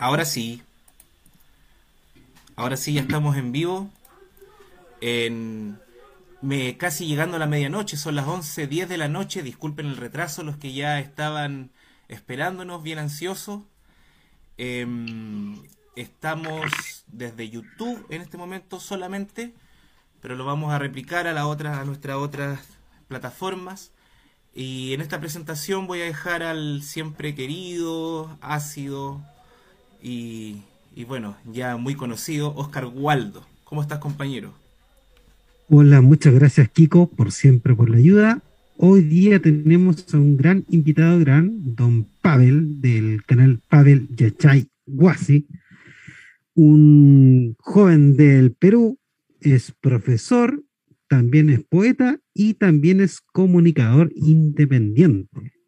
Ahora sí. Ahora sí, ya estamos en vivo. En, me, casi llegando a la medianoche, son las 11.10 de la noche. Disculpen el retraso, los que ya estaban esperándonos, bien ansiosos. Em, estamos desde YouTube en este momento solamente, pero lo vamos a replicar a, la otra, a nuestras otras plataformas. Y en esta presentación voy a dejar al siempre querido, ácido, y, bueno, ya muy conocido, Oscar Waldo. ¿Cómo estás, compañero? Hola, muchas gracias, Kiko, por siempre por la ayuda. Hoy día tenemos a un gran invitado, gran, don Pavel, del canal Pavel Yachay Guasi, un joven del Perú, es profesor, también es poeta y también es comunicador independiente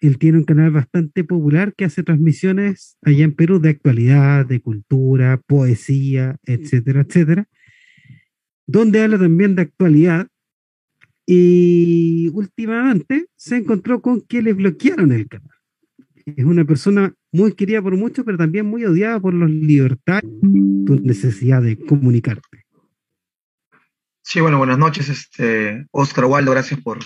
él tiene un canal bastante popular que hace transmisiones allá en Perú de actualidad, de cultura, poesía, etcétera, etcétera, donde habla también de actualidad. Y últimamente se encontró con que le bloquearon el canal. Es una persona muy querida por muchos, pero también muy odiada por los libertarios, tu necesidad de comunicarte. Sí, bueno, buenas noches, este, Oscar Waldo, gracias por,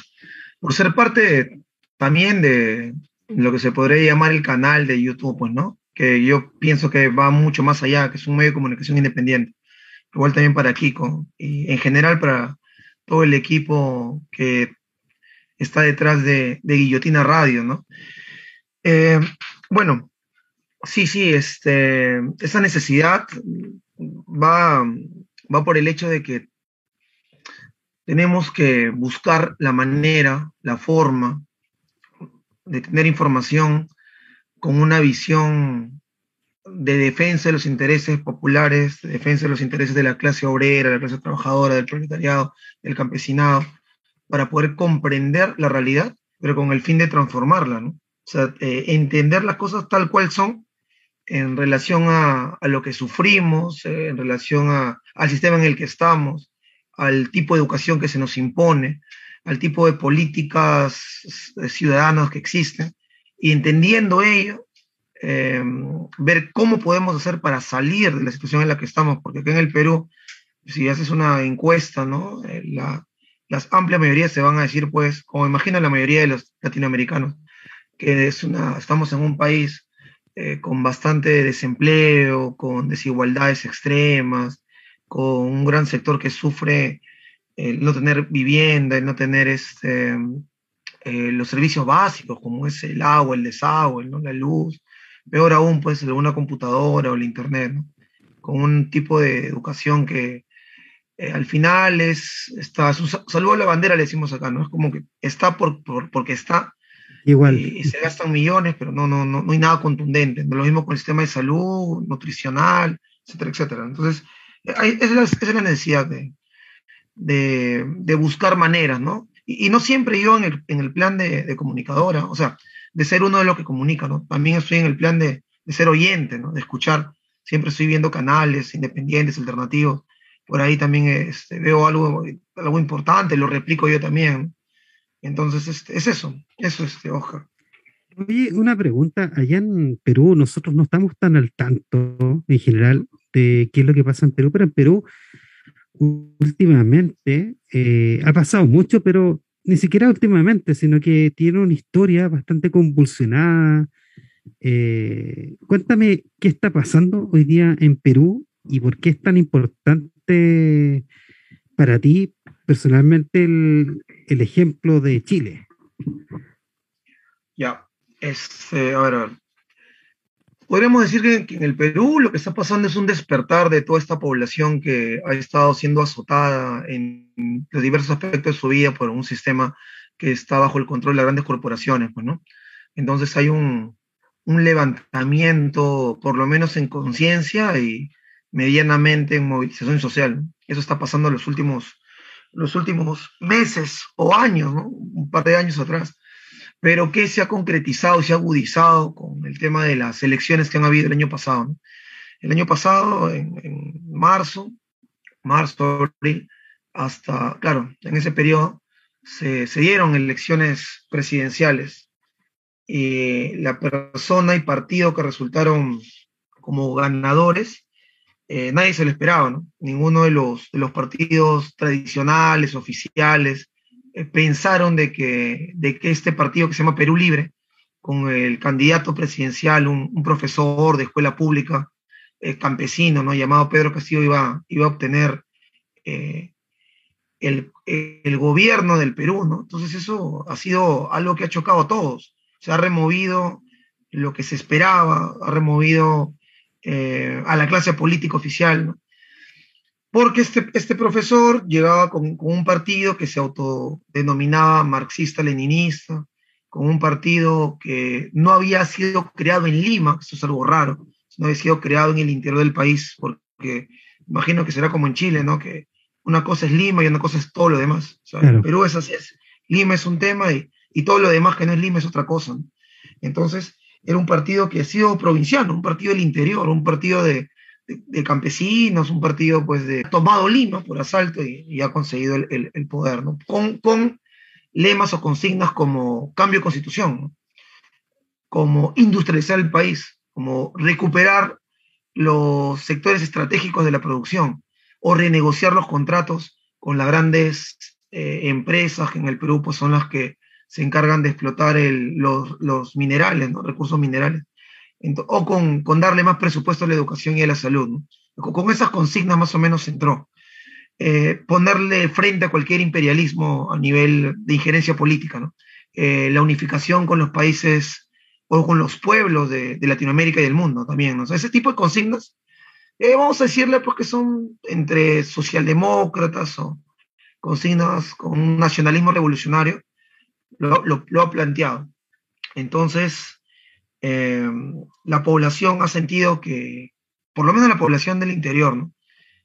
por ser parte también de lo que se podría llamar el canal de YouTube, pues, ¿no? Que yo pienso que va mucho más allá, que es un medio de comunicación independiente. Igual también para Kiko y en general para todo el equipo que está detrás de, Guillotina Radio, ¿no? Eh, bueno, sí, sí, este, esa necesidad va, va por el hecho de que tenemos que buscar la manera, la forma de tener información con una visión de defensa de los intereses populares, de defensa de los intereses de la clase obrera, de la clase trabajadora, del proletariado, del campesinado, para poder comprender la realidad, pero con el fin de transformarla, ¿no? O sea, eh, entender las cosas tal cual son en relación a, lo que sufrimos, eh, en relación al sistema en el que estamos, al tipo de educación que se nos impone, al tipo de políticas ciudadanas que existen y entendiendo ello, em, ver cómo podemos hacer para salir de la situación en la que estamos, porque aquí en el Perú, si haces una encuesta, ¿no? Eh, la, las amplias mayorías se van a decir, pues, como imagina la mayoría de los latinoamericanos, que es una, estamos en un país eh, con bastante desempleo, con desigualdades extremas, con un gran sector que sufre el no tener vivienda, el no tener este, eh, los servicios básicos como es el agua, el desagüe, ¿no? la luz, peor aún pues alguna computadora o el internet, con un tipo de educación que eh, al final es, está, saludo a la bandera le decimos acá, ¿no? Es como que está por, porque está. Igual. Y, se gastan millones, pero no, no, no, no hay nada contundente. Lo mismo con el sistema de salud, nutricional, etcétera, etcétera. Entonces, hay, esa, es la, necesidad de, de, buscar maneras, ¿no? Y, no siempre yo en el, en el plan de, comunicadora, o sea, de ser uno de los que comunica, ¿no? También estoy en el plan de, ser oyente, ¿no? De escuchar. Siempre estoy viendo canales independientes, alternativos. Por ahí también este, veo algo, algo importante, lo replico yo también. Entonces, es eso, eso es, este, Oscar. Oye, una pregunta. Allá en Perú, nosotros no estamos tan al tanto en general de qué es lo que pasa en Perú, pero en Perú últimamente eh, ha pasado mucho, pero ni siquiera últimamente, sino que tiene una historia bastante convulsionada. Eh, cuéntame qué está pasando hoy día en Perú y por qué es tan importante para ti personalmente el, ejemplo de Chile. Ya, este, a ver, podríamos decir que, en el Perú lo que está pasando es un despertar de toda esta población que ha estado siendo azotada en los diversos aspectos de su vida por un sistema que está bajo el control de las grandes corporaciones, pues, ¿no? Entonces hay un, levantamiento, por lo menos en conciencia y medianamente en movilización social. Eso está pasando en los últimos, los últimos meses o años, ¿no? Un par de años atrás pero que se ha concretizado, se ha agudizado con el tema de las elecciones que han habido el año pasado. El año pasado, en, marzo, marzo, abril, hasta, claro, en ese periodo se, se dieron elecciones presidenciales y la persona y partido que resultaron como ganadores, eh, nadie se lo esperaba, ¿no? Ninguno de los, de los partidos tradicionales, oficiales, pensaron de que, de que este partido que se llama Perú Libre, con el candidato presidencial, un, profesor de escuela pública, eh, campesino, ¿no? llamado Pedro Castillo, iba, iba a obtener el, el, gobierno del Perú, ¿no? Entonces eso ha sido algo que ha chocado a todos. Se ha removido lo que se esperaba, ha removido eh, a la clase política oficial, ¿no? Porque este, este profesor llegaba con, un partido que se autodenominaba marxista-leninista, con un partido que no había sido creado en Lima, eso es algo raro, no había sido creado en el interior del país, porque imagino que será como en Chile, ¿no? Que una cosa es Lima y una cosa es todo lo demás. Perú es así, es, Lima es un tema y, y, todo lo demás que no es Lima es otra cosa. Entonces, era un partido que ha sido provinciano, un partido del interior, un partido de, campesinos, un partido pues de tomado Lima por asalto y, ha conseguido el, poder, ¿no? Con, con, lemas o consignas como cambio de constitución, como industrializar el país, como recuperar los sectores estratégicos de la producción o renegociar los contratos con las grandes eh, empresas que en el Perú pues, son las que se encargan de explotar los, minerales, ¿no? recursos minerales, o con, darle más presupuesto a la educación y a la salud. Con, esas consignas más o menos entró. Eh, ponerle frente a cualquier imperialismo a nivel de injerencia política, eh, la unificación con los países o con los pueblos de, Latinoamérica y del mundo también. ¿no? ese tipo de consignas, eh, vamos a decirle porque son entre socialdemócratas o consignas con un nacionalismo revolucionario, lo, ha planteado. Entonces, eh, la población ha sentido que, por lo menos la población del interior, ¿no?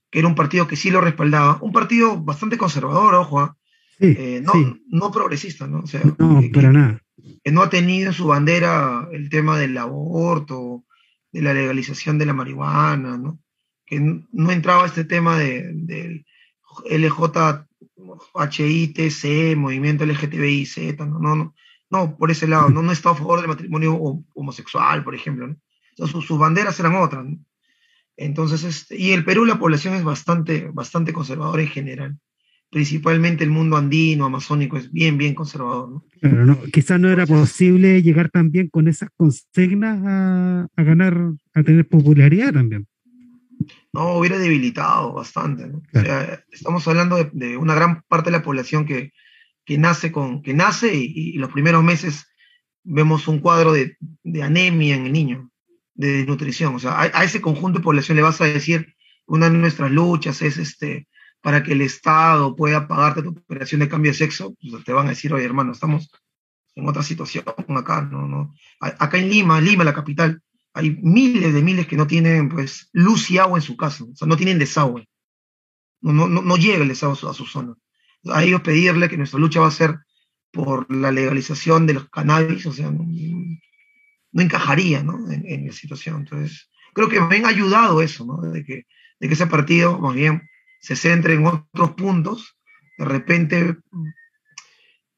que era un partido que sí lo respaldaba, un partido bastante conservador, ojo, ¿ah? eh, no, no progresista, ¿no? O sea, no, que, para nada. Que no ha tenido en su bandera el tema del aborto, de la legalización de la marihuana, ¿no? Que no entraba este tema del de, LJ HITC, movimiento LGTBIZ, no, no, no, por ese lado, no, no está a favor del matrimonio homosexual, por ejemplo, sus, banderas eran otras, Entonces, este, y el Perú, la población es bastante, bastante conservadora en general. Principalmente el mundo andino, amazónico, es bien, bien conservador. Pero no, quizás no era posible llegar también con esas consignas a, a ganar, a tener popularidad también no hubiera debilitado bastante. O sea, estamos hablando de, una gran parte de la población que, nace, con, que nace y, los primeros meses vemos un cuadro de, anemia en el niño, de desnutrición. O sea, a, ese conjunto de población le vas a decir, una de nuestras luchas es este, para que el Estado pueda pagarte tu operación de cambio de sexo, pues te van a decir, oye hermano, estamos en otra situación acá, ¿no? no Acá en Lima, Lima, la capital, hay miles de miles que no tienen pues luz y agua en su casa, o sea, no tienen desagüe. No, no, no llega el desagüe a su, zona. A ellos pedirle que nuestra lucha va a ser por la legalización de los cannabis, o sea, no, encajaría ¿no? En, la situación. Entonces, creo que me han ayudado eso, ¿no? de, que, de que ese partido más bien se centre en otros puntos, de repente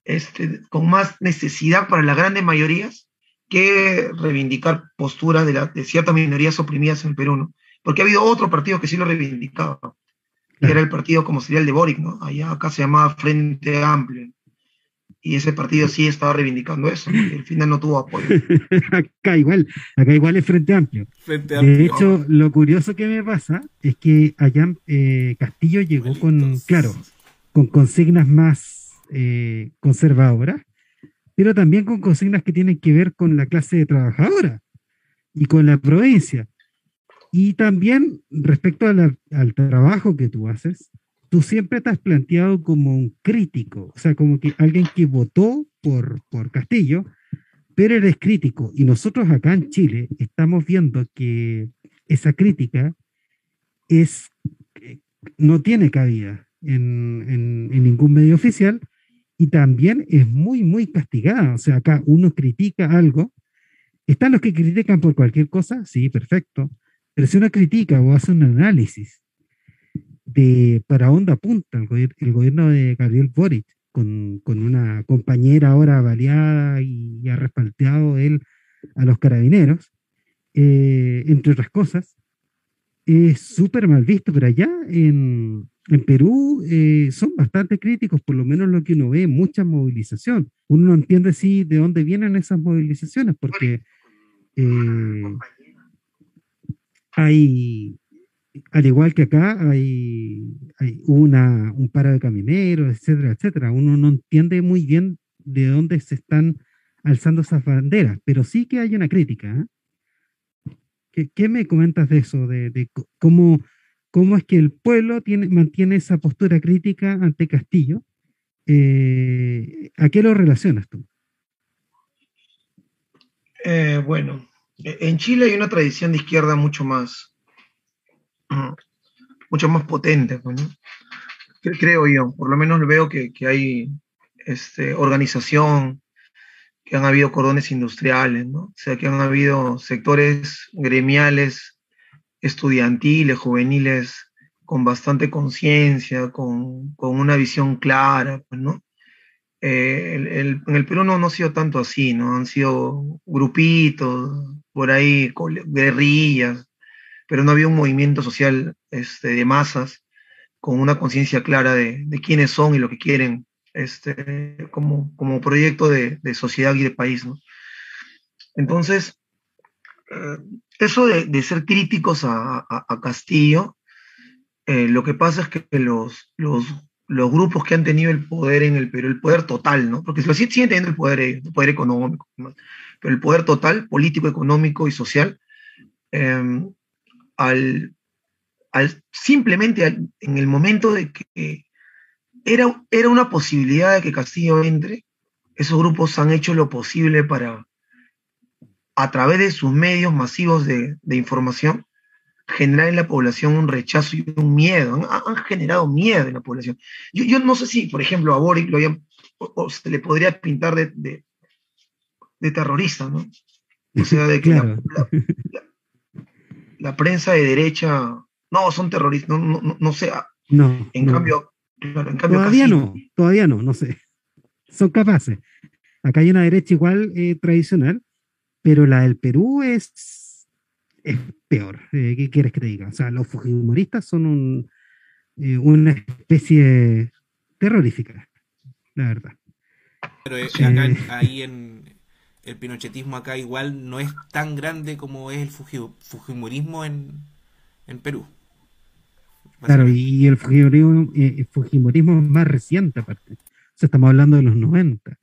este, con más necesidad para las grandes mayorías, que reivindicar posturas de, de ciertas minorías oprimidas en Perú, Porque ha habido otro partido que sí lo reivindicaba, que era el partido como sería el de Boric, ¿no? Allá acá se llamaba Frente Amplio. Y ese partido sí estaba reivindicando eso, y al final no tuvo apoyo. acá igual, acá igual es Frente Amplio. De hecho, lo curioso que me pasa es que allá eh, Castillo llegó con, claro, con consignas más eh, conservadoras, pero también con consignas que tienen que ver con la clase trabajadora y con la provincia. Y también respecto al trabajo que tú haces, tú siempre te has planteado como un crítico, o sea, como que alguien que votó por, por Castillo, pero eres crítico. Y nosotros acá en Chile estamos viendo que esa crítica es, no tiene cabida en, en, en ningún medio oficial y también es muy, muy castigada. O sea, acá uno critica algo. Están los que critican por cualquier cosa, sí, perfecto. Pero si uno critica o hace un análisis de para dónde apunta el, el gobierno de Gabriel Boric, con, con, una compañera ahora baleada y, ha respaldeado él a los carabineros, eh, entre otras cosas, es súper mal visto, pero allá en, en Perú eh, son bastante críticos, por lo menos lo que uno ve, mucha movilización. Uno no entiende si de dónde vienen esas movilizaciones, porque eh, hay, al igual que acá, hay, una, un paro de camineros, etcétera, etcétera. Uno no entiende muy bien de dónde se están alzando esas banderas, pero sí que hay una crítica. ¿eh? ¿Qué, me comentas de eso? De, cómo, cómo, es que el pueblo tiene, mantiene esa postura crítica ante Castillo. Eh, ¿A qué lo relacionas tú? Eh, bueno, en Chile hay una tradición de izquierda mucho más, mucho más potente, pues, creo yo. Por lo menos veo que, hay este, organización, que han habido cordones industriales, ¿no? O sea, que han habido sectores gremiales, estudiantiles, juveniles, con bastante conciencia, con, una visión clara, pues, ¿no? Eh, en el Perú no, no ha sido tanto así, ¿no? Han sido grupitos, por ahí, guerrillas, pero no había un movimiento social este, de masas con una conciencia clara de, de quiénes son y lo que quieren este, como, como proyecto de, sociedad y de país. ¿no? Entonces, eh, eso de, ser críticos a, Castillo, eh, lo que pasa es que los, los, los, grupos que han tenido el poder en el Perú, el poder total, ¿no? porque siguen teniendo el poder, el poder económico, pero el poder total, político, económico y social, em, al, al, simplemente en el momento de que era, era una posibilidad de que Castillo entre. Esos grupos han hecho lo posible para, a través de sus medios masivos de, información, generar en la población un rechazo y un miedo. Han, generado miedo en la población. Yo, no sé si, por ejemplo, a Boric lo o, se le podría pintar de, de, terrorista, ¿no? O sea, de que la, prensa de derecha, no, son terroristas, no, no, no, sé. No, en cambio, todavía no, todavía no, no sé. Son capaces. Acá hay una derecha igual eh, tradicional, pero la del Perú es, es peor. Eh, ¿Qué quieres que te diga? O sea, los fujimoristas son un, eh, una especie terrorífica, la verdad. Pero acá, ahí en el pinochetismo acá igual no es tan grande como es el fujimorismo en, en Perú. Claro, y el Fujimorismo, eh, Fujimorismo es más reciente aparte. O sea, estamos hablando de los 90.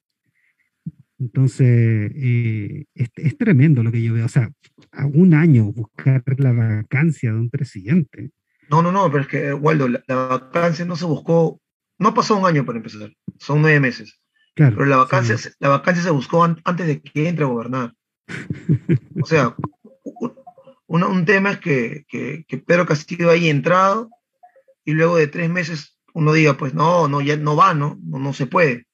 Entonces, eh, es, tremendo lo que yo veo. O sea, a un año buscar la vacancia de un presidente. No, no, no, pero es que, Waldo, la, vacancia no se buscó, no pasó un año para empezar, son nueve meses. Claro, pero la vacancia, la vacancia se buscó antes de que entre a gobernar. o sea, un, un tema es que, que, que Pedro Castillo haya entrado y luego de tres meses uno diga, pues no, no, ya no va, ¿no? No, se puede.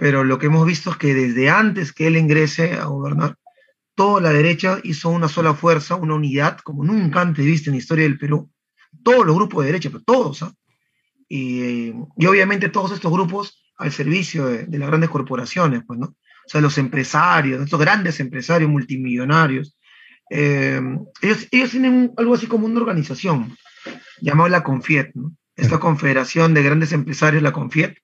Pero lo que hemos visto es que desde antes que él ingrese a gobernar, toda la derecha hizo una sola fuerza, una unidad, como nunca antes viste en la historia del Perú. Todos los grupos de derecha, pero todos, ¿ah? Y, obviamente todos estos grupos al servicio de, las grandes corporaciones, pues, ¿no? O sea, los empresarios, estos grandes empresarios multimillonarios, eh, ellos, ellos tienen algo así como una organización, llamado la CONFIET, esta confederación de grandes empresarios, la CONFIET,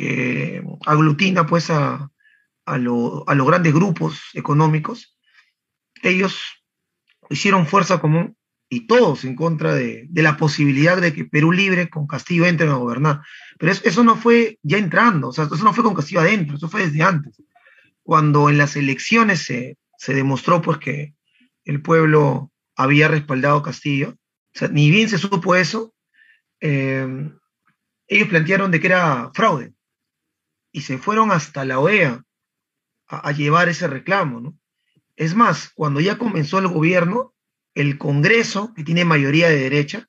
que aglutina pues a, los grandes grupos económicos. Ellos hicieron fuerza común y todos en contra de, la posibilidad de que Perú Libre con Castillo entren a gobernar. Pero eso, no fue ya entrando, o sea, eso no fue con Castillo adentro, eso fue desde antes. Cuando en las elecciones se, demostró pues que el pueblo había respaldado Castillo, ni bien se supo eso, eh, ellos plantearon de que era fraude y se fueron hasta la OEA a, llevar ese reclamo. ¿no? Es más, cuando ya comenzó el gobierno, el Congreso, que tiene mayoría de derecha,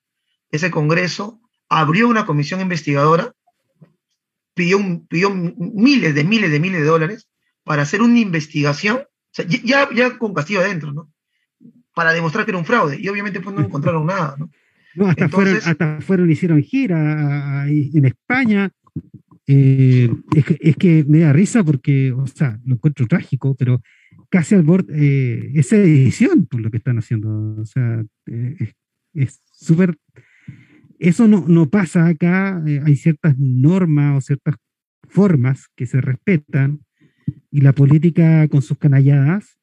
ese Congreso abrió una comisión investigadora, pidió, pidió miles de miles de miles de dólares para hacer una investigación, ya, ya con Castillo adentro, ¿no? para demostrar que era un fraude. Y obviamente pues no encontraron nada, ¿no? hasta, fueron, hasta fueron, hicieron gira en España. Eh, es, que, me da risa porque, o sea, lo encuentro trágico, pero casi al borde, eh, es edición por lo que están haciendo. O sea, eh, es súper... Eso no, no pasa acá, hay ciertas normas o ciertas formas que se respetan y la política con sus canalladas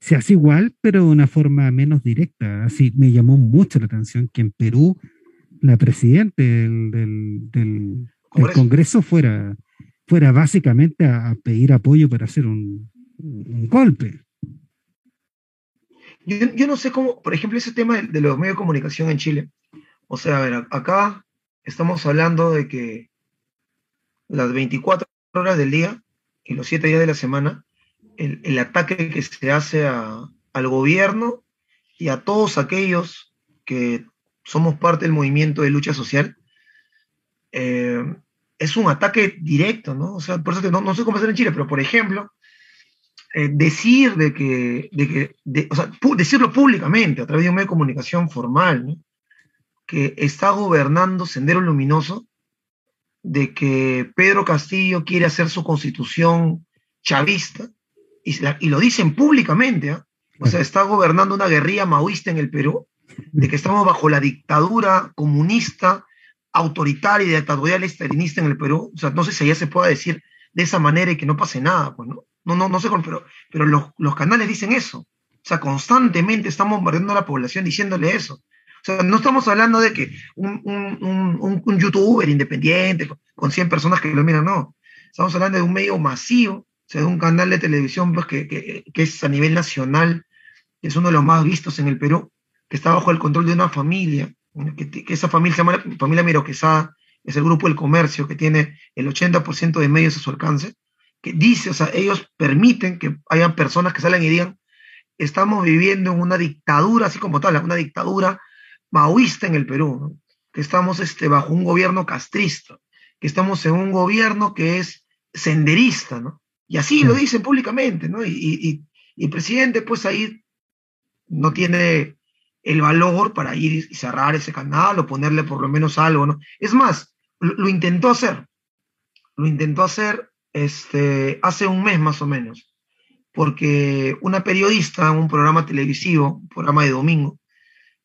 se hace igual, pero de una forma menos directa. Así me llamó mucho la atención que en Perú la presidenta del, Congreso fuera, fuera básicamente a, pedir apoyo para hacer un, golpe. Yo, no sé cómo, por ejemplo, ese tema de, los medios de comunicación en Chile. O sea, a ver, acá estamos hablando de que las 24 horas del día y los 7 días de la semana, el, ataque que se hace al gobierno y a todos aquellos que somos parte del movimiento de lucha social, eh, es un ataque directo, ¿no? O sea, por eso no, sé cómo hacer en Chile, pero por ejemplo, eh, decir de que, de o sea, decirlo públicamente a través de un medio de comunicación formal, ¿no? que está gobernando Sendero Luminoso, de que Pedro Castillo quiere hacer su constitución chavista, y, lo dicen públicamente, ¿ah? o sea, está gobernando una guerrilla maoísta en el Perú, de que estamos bajo la dictadura comunista, autoritaria y dictatorial estalinista en el Perú. O sea, no sé si ya se pueda decir de esa manera y que no pase nada, pues, ¿no? No, no, no sé, pero, pero los, los canales dicen eso. O sea, constantemente estamos bombardeando a la población diciéndole eso. O sea, no estamos hablando de que un, un, un, youtuber independiente con 100 personas que lo miran, no. Estamos hablando de un medio masivo, o sea, de un canal de televisión pues, que, que, que, es a nivel nacional, que es uno de los más vistos en el Perú, que está bajo el control de una familia, que, esa familia se llama familia Miro Quesada, es el grupo del comercio que tiene el 80% de medios a su alcance, que dice, o sea, ellos permiten que hayan personas que salen y digan, estamos viviendo en una dictadura, así como tal, una dictadura maoísta en el Perú, que estamos este, bajo un gobierno castrista, que estamos en un gobierno que es senderista, ¿no? Y así lo dicen públicamente, ¿no? Y, y, y el presidente, pues ahí no tiene el valor para ir y cerrar ese canal o ponerle por lo menos algo, ¿no? Es más, lo, intentó hacer, lo intentó hacer este, hace un mes más o menos, porque una periodista en un programa televisivo, un programa de domingo,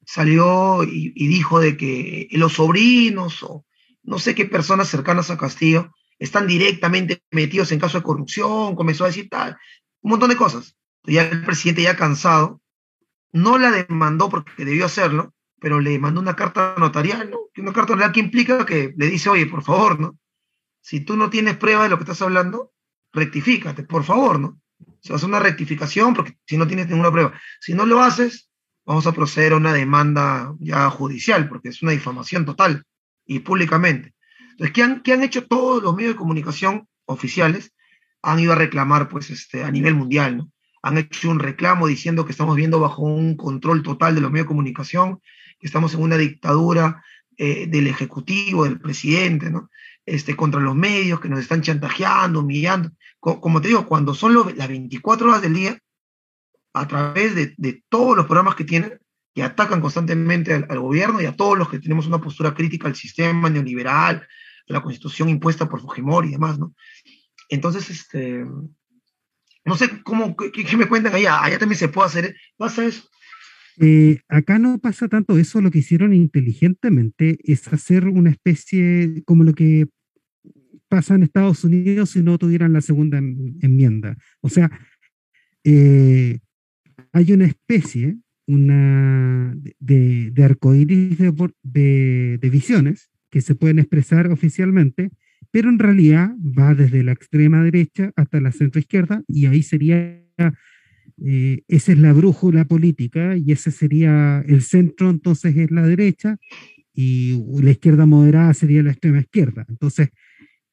salió y, dijo de que los sobrinos o no sé qué personas cercanas a Castillo están directamente metidos en caso de corrupción, comenzó a decir tal, un montón de cosas. Ya el presidente ya cansado no la demandó porque debió hacerlo, pero le mandó una carta notarial, ¿no? Una carta notarial que implica que le dice, oye, por favor, ¿no? Si tú no tienes prueba de lo que estás hablando, rectifícate, por favor, ¿no? Se hace una rectificación porque si no tienes ninguna prueba. Si no lo haces, vamos a proceder a una demanda ya judicial, porque es una difamación total y públicamente. Entonces, ¿qué han, qué han hecho todos los medios de comunicación oficiales? Han ido a reclamar, pues, este, a nivel mundial, ¿no? Han hecho un reclamo diciendo que estamos viendo bajo un control total de los medios de comunicación, que estamos en una dictadura eh, del Ejecutivo, del presidente, ¿no? Este, contra los medios que nos están chantajeando, humillando. como te digo, cuando son las 24 horas del día, a través de, todos los programas que tienen, que atacan constantemente al, gobierno y a todos los que tenemos una postura crítica al sistema neoliberal, a la constitución impuesta por Fujimori y demás, ¿no? Entonces, este, no sé cómo, qué, me cuentan allá. Allá también se puede hacer. ¿Pasa eso? Eh, acá no pasa tanto eso, lo que hicieron inteligentemente es hacer una especie como lo que pasa en Estados Unidos si no tuvieran la segunda enmienda. O sea, eh, hay una especie una de, de arcoíris de, de, visiones que se pueden expresar oficialmente pero en realidad va desde la extrema derecha hasta la centro izquierda y ahí sería, eh, esa es la brújula política y ese sería el centro, entonces es la derecha y la izquierda moderada sería la extrema izquierda. Entonces,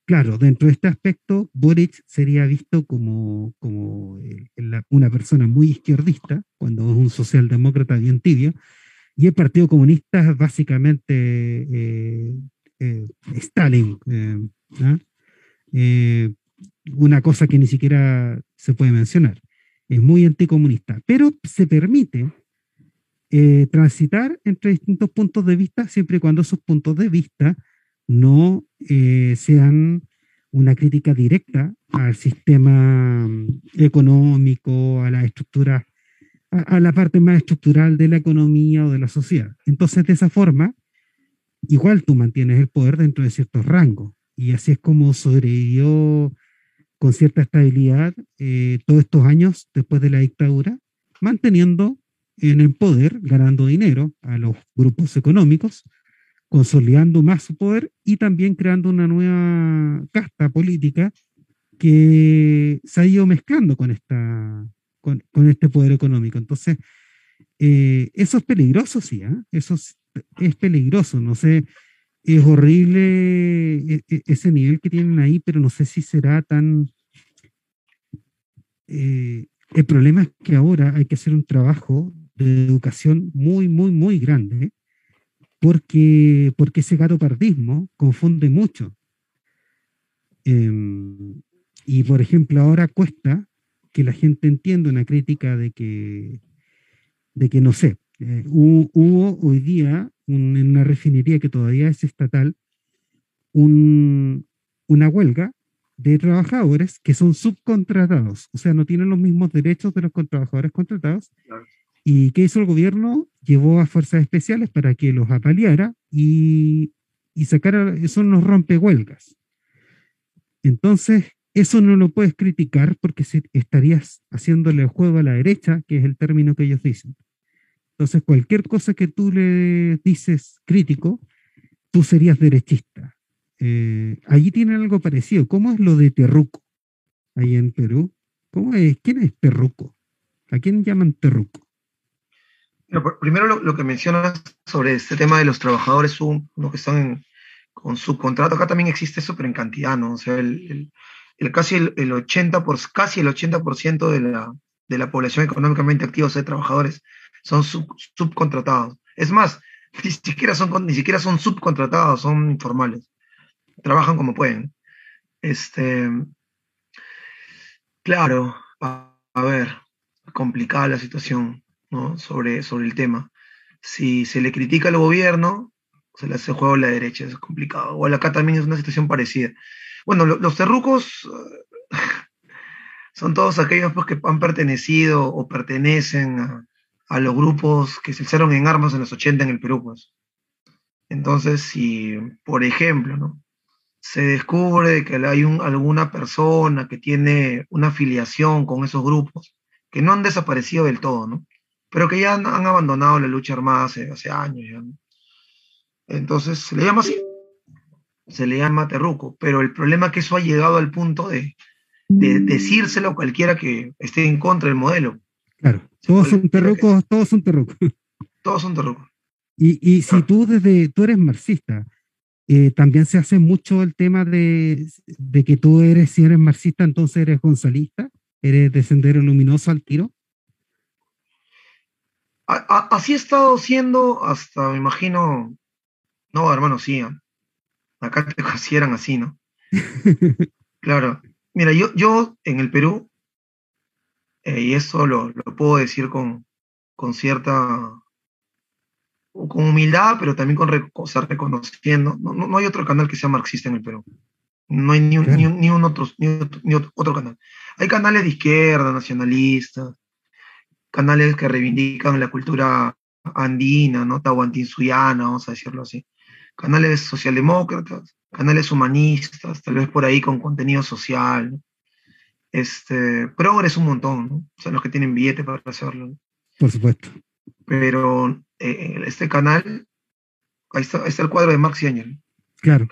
claro, dentro de este aspecto, Boric sería visto como, como eh, una persona muy izquierdista, cuando es un socialdemócrata bien tibio, y el Partido Comunista básicamente eh, Stalin, eh, una cosa que ni siquiera se puede mencionar. Es muy anticomunista, pero se permite eh, transitar entre distintos puntos de vista siempre y cuando esos puntos de vista no eh, sean una crítica directa al sistema mm, económico, a la estructura, a, la parte más estructural de la economía o de la sociedad. Entonces, de esa forma, igual tú mantienes el poder dentro de ciertos rangos. Y así es como sobrevivió con cierta estabilidad eh, todos estos años después de la dictadura, manteniendo en el poder, ganando dinero a los grupos económicos, consolidando más su poder y también creando una nueva casta política que se ha ido mezclando con, esta, con, este poder económico. Entonces, eh, eso es peligroso, sí, ¿eh? eso es, peligroso, no sé, es horrible e, e, ese nivel que tienen ahí, pero no sé si será tan... Eh, el problema es que ahora hay que hacer un trabajo de educación muy, muy, muy grande porque, porque ese pardismo confunde mucho. Em, y por ejemplo, ahora cuesta que la gente entienda una crítica de que, de que no sé, eh, hubo, hoy día en una refinería que todavía es estatal, un, una huelga de trabajadores que son subcontratados, o sea, no tienen los mismos derechos de los trabajadores contratados. ¿Y qué hizo el gobierno? Llevó a fuerzas especiales para que los apaleara y, y sacara, eso nos rompe huelgas. Entonces, eso no lo puedes criticar porque estarías haciéndole el juego a la derecha, que es el término que ellos dicen. Entonces, cualquier cosa que tú le dices crítico, tú serías derechista. Eh, allí tienen algo parecido. ¿Cómo es lo de Terruco? Ahí en Perú. ¿Cómo es? ¿Quién es Terruco? ¿A quién llaman Terruco? primero lo, que mencionas sobre este tema de los trabajadores uno que están con su contrato, acá también existe eso, pero en cantidad, ¿no? O sea, el, casi el, 80 por, casi el 80% de la, de la población económicamente activa, o sea, trabajadores, son subcontratados. Es más, ni siquiera son, ni siquiera son subcontratados, son informales. Trabajan como pueden. Este, claro, a ver, complicada la situación sobre, sobre el tema. Si se le critica al gobierno, se le hace juego a la derecha, es complicado. Igual acá también es una situación parecida. Bueno, los terrucos eh, son todos aquellos pues, que han pertenecido o pertenecen a, los grupos que se alzaron en armas en los 80 en el Perú. Pues. Entonces, si, por ejemplo, ¿no? se descubre que hay un, alguna persona que tiene una afiliación con esos grupos, que no han desaparecido del todo, ¿no? pero que ya han, abandonado la lucha armada hace, años. Entonces, se le llama así, se le llama terruco, pero el problema es que eso ha llegado al punto de, decírselo a cualquiera que esté en contra del modelo. Claro, todos son terrucos, todos son terrucos. Todos son terrucos. Y, y si tú desde, tú eres marxista, eh, también se hace mucho el tema de, de, que tú eres, si eres marxista, entonces eres gonzalista, eres de sendero luminoso al tiro así ha estado siendo hasta, me imagino, no, hermano, sí, acá te consideran así, ¿no? claro, mira, yo, yo en el Perú, eh, y eso lo, puedo decir con, con cierta, con humildad, pero también con reconociendo, no, no, hay otro canal que sea marxista en el Perú. No hay ni un, ni, un otro, ni otro canal. Hay canales de izquierda, nacionalistas, canales que reivindican la cultura andina, ¿no? Tahuantinsuyana, vamos a decirlo así. Canales socialdemócratas, canales humanistas, tal vez por ahí con contenido social. ¿no? Este, progres un montón, ¿no? O sea, los que tienen billete para hacerlo. Por supuesto. Pero eh, este canal, ahí está, está, el cuadro de Max y Claro.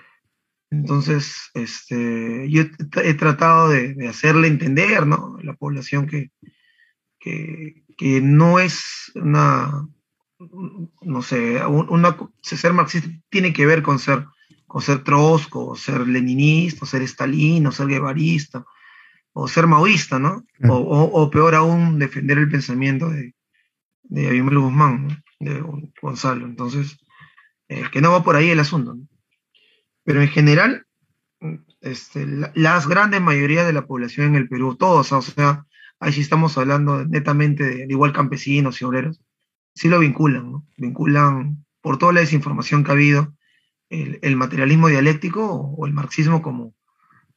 Entonces, este, yo he, tratado de, de, hacerle entender, ¿no? La población que, que, que no es una, no sé, una, ser marxista tiene que ver con ser, con ser trosco, ser leninista, ser estalino, ser guevarista, o ser maoísta, ¿no? O, o, peor aún, defender el pensamiento de, de Guzmán, de Gonzalo. Entonces, eh, que no va por ahí el asunto. Pero en general, este, las grandes mayorías de la población en el Perú, todos, o sea, ahí sí estamos hablando netamente de, igual campesinos y obreros, sí lo vinculan, ¿no? Vinculan por toda la desinformación que ha habido el, materialismo dialéctico o, el marxismo como,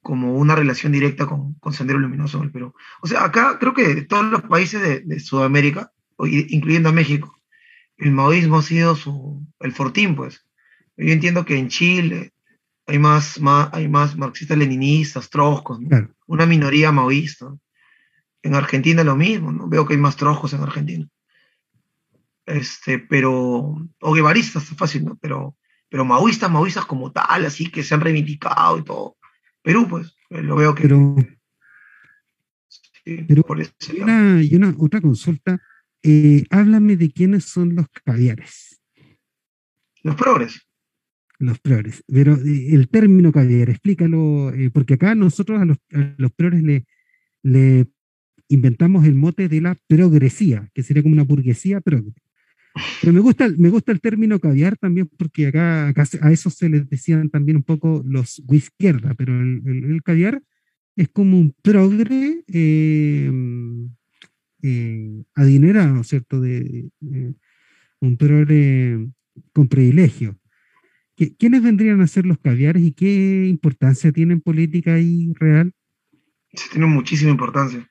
como una relación directa con, con Sendero Luminoso en el Perú. O sea, acá creo que todos los países de, de Sudamérica, incluyendo a México, el maoísmo ha sido su, el fortín, pues. Yo entiendo que en Chile hay más, más, hay más marxistas leninistas, troscos, una minoría maoísta. En Argentina lo mismo, ¿no? Veo que hay más trojos en Argentina. Este, pero, o guevaristas, fácil, ¿no? Pero, pero maoístas, maoístas como tal, así que se han reivindicado y todo. Perú, pues, eh, lo veo que... Pero, y, una, y una otra consulta, eh, háblame de quiénes son los caviares. Los progres. Los progres. Pero eh, el término caviar, explícalo, porque acá nosotros a los, a los progres le, le inventamos el mote de la progresía, que sería como una burguesía progre. Pero me gusta, me gusta el término caviar también porque acá, a eso se les decían también un poco los izquierda, pero el, caviar es como un progre eh, eh, adinerado, ¿cierto? De, un progre con privilegio. ¿Quiénes vendrían a ser los caviares y qué importancia tienen política y real? Sí, tiene muchísima importancia.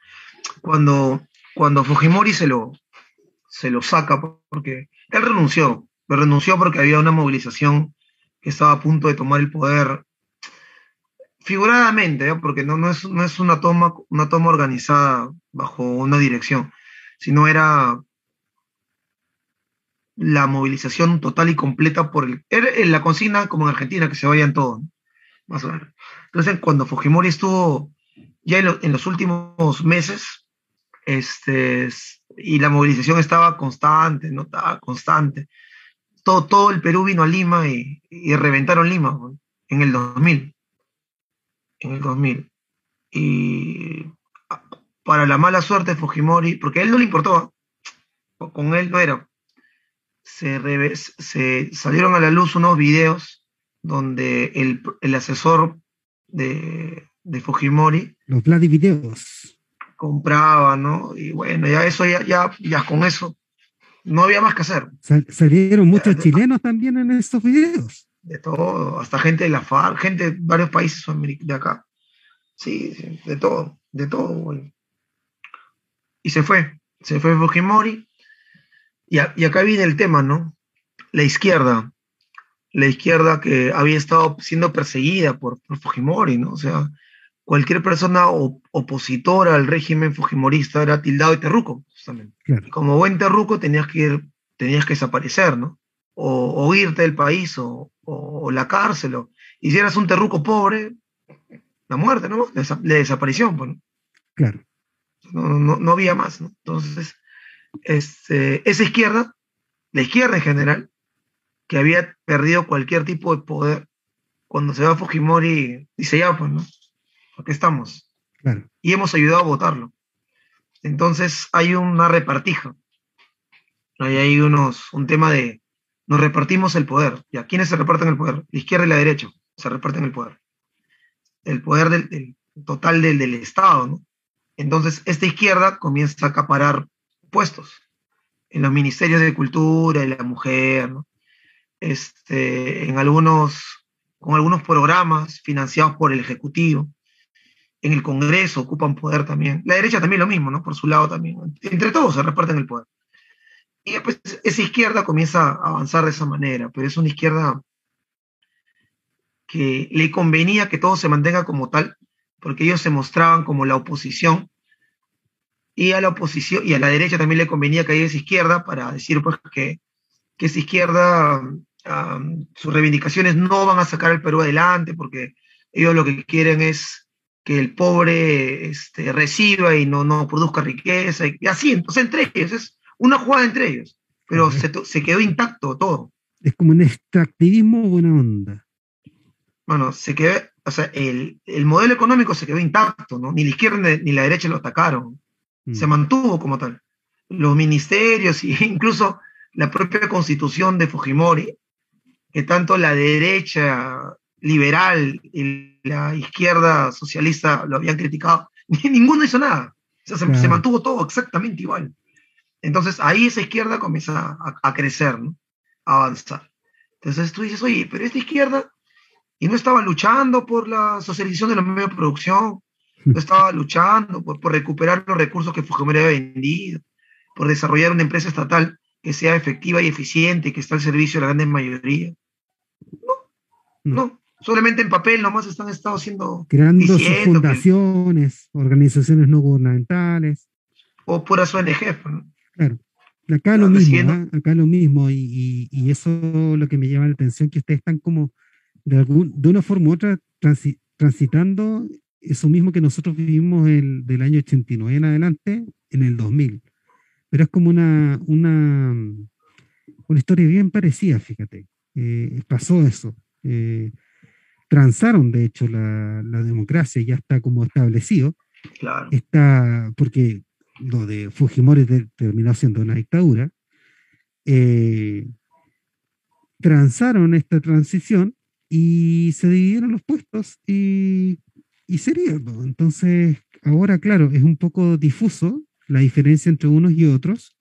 Cuando, cuando Fujimori se lo, se lo saca porque él renunció, pero renunció porque había una movilización que estaba a punto de tomar el poder. Figuradamente, porque no, no, es, no es una toma, una toma organizada bajo una dirección, sino era la movilización total y completa por el, era la consigna como en Argentina, que se vayan todos, más o menos. Entonces, cuando Fujimori estuvo ya en, en los últimos meses, este, y la movilización estaba constante, ¿no? Estaba constante. Todo, todo el Perú vino a Lima y, reventaron Lima en el 2000. En el 2000. Y para la mala suerte de Fujimori, porque a él no le importó, con él no era, se, se salieron a la luz unos videos donde el, el asesor de, de Fujimori. Los Vladi videos compraba, ¿no? Y bueno, ya eso, ya, ya, ya con eso, no había más que hacer. salieron muchos chilenos también en estos videos. De todo, hasta gente de la FARC, gente de varios países de acá. Sí, de todo, de todo. Y se fue, se fue Fujimori. Y, y acá viene el tema, ¿no? La izquierda, la izquierda que había estado siendo perseguida por, por Fujimori, ¿no? O sea, cualquier persona opositora al régimen fujimorista era tildado de terruco, justamente. como buen terruco tenías que ir, tenías que desaparecer, ¿no? O, irte del país o, la cárcel. y si eras un terruco pobre, la muerte, ¿no? La, desaparición, pues, Claro. No, había más, ¿no? Entonces, este, esa izquierda, la izquierda en general, que había perdido cualquier tipo de poder, cuando se va a Fujimori, dice ya, pues, ¿no? Aquí estamos. Y hemos ayudado a votarlo. Entonces hay una repartija. Hay unos, un tema de, nos repartimos el poder. ¿Y a quiénes se reparten el poder? La izquierda y la derecha se reparten el poder. El poder del, total del, del Estado, ¿no? Entonces, esta izquierda comienza a acaparar puestos en los ministerios de cultura y la mujer, ¿no? este, en algunos, con algunos programas financiados por el Ejecutivo en el Congreso ocupan poder también. La derecha también lo mismo, ¿no? Por su lado también. Entre todos se reparten el poder. Y después esa izquierda comienza a avanzar de esa manera, pero es una izquierda que le convenía que todo se mantenga como tal, porque ellos se mostraban como la oposición, y a la oposición, y a la derecha también le convenía que haya esa izquierda para decir pues que, que esa izquierda, sus reivindicaciones no van a sacar al Perú adelante, porque ellos lo que quieren es que el pobre este, reciba y no, no produzca riqueza, y, así, entonces entre ellos, es una jugada entre ellos, pero se, se, quedó intacto todo. Es como un extractivismo buena onda. Bueno, se quedó, o sea, el, el modelo económico se quedó intacto, ¿no? Ni la izquierda ni la derecha lo atacaron, mm. se mantuvo como tal. Los ministerios e incluso la propia constitución de Fujimori, que tanto la derecha liberal y la izquierda socialista lo habían criticado, ninguno hizo nada. se, mantuvo todo exactamente igual. Entonces ahí esa izquierda comienza a, crecer, a avanzar. Entonces tú dices, oye, pero esta izquierda y no estaba luchando por la socialización de los medios de producción, no estaba luchando por, por recuperar los recursos que Fujimori había vendido, por desarrollar una empresa estatal que sea efectiva y eficiente, que está al servicio de la gran mayoría. No, no, solamente en papel nomás están estado haciendo... Creando sus fundaciones, organizaciones no gubernamentales. O puras ONG. Pues, claro. Acá lo mismo, ¿ah? acá lo mismo, y, y, eso lo que me llama la atención, que ustedes están como de, algún, de una forma u otra transitando eso mismo que nosotros vivimos el, del año 89 en adelante, en el 2000. Pero es como una, una, una historia bien parecida, fíjate. Eh, pasó eso. Eh, transaron, de hecho, la, la, democracia, ya está como establecido. Claro. Está, porque lo de Fujimori terminó siendo una dictadura. Eh, transaron esta transición y se dividieron los puestos y, y sería. Entonces, ahora, claro, es un poco difuso la diferencia entre unos y otros.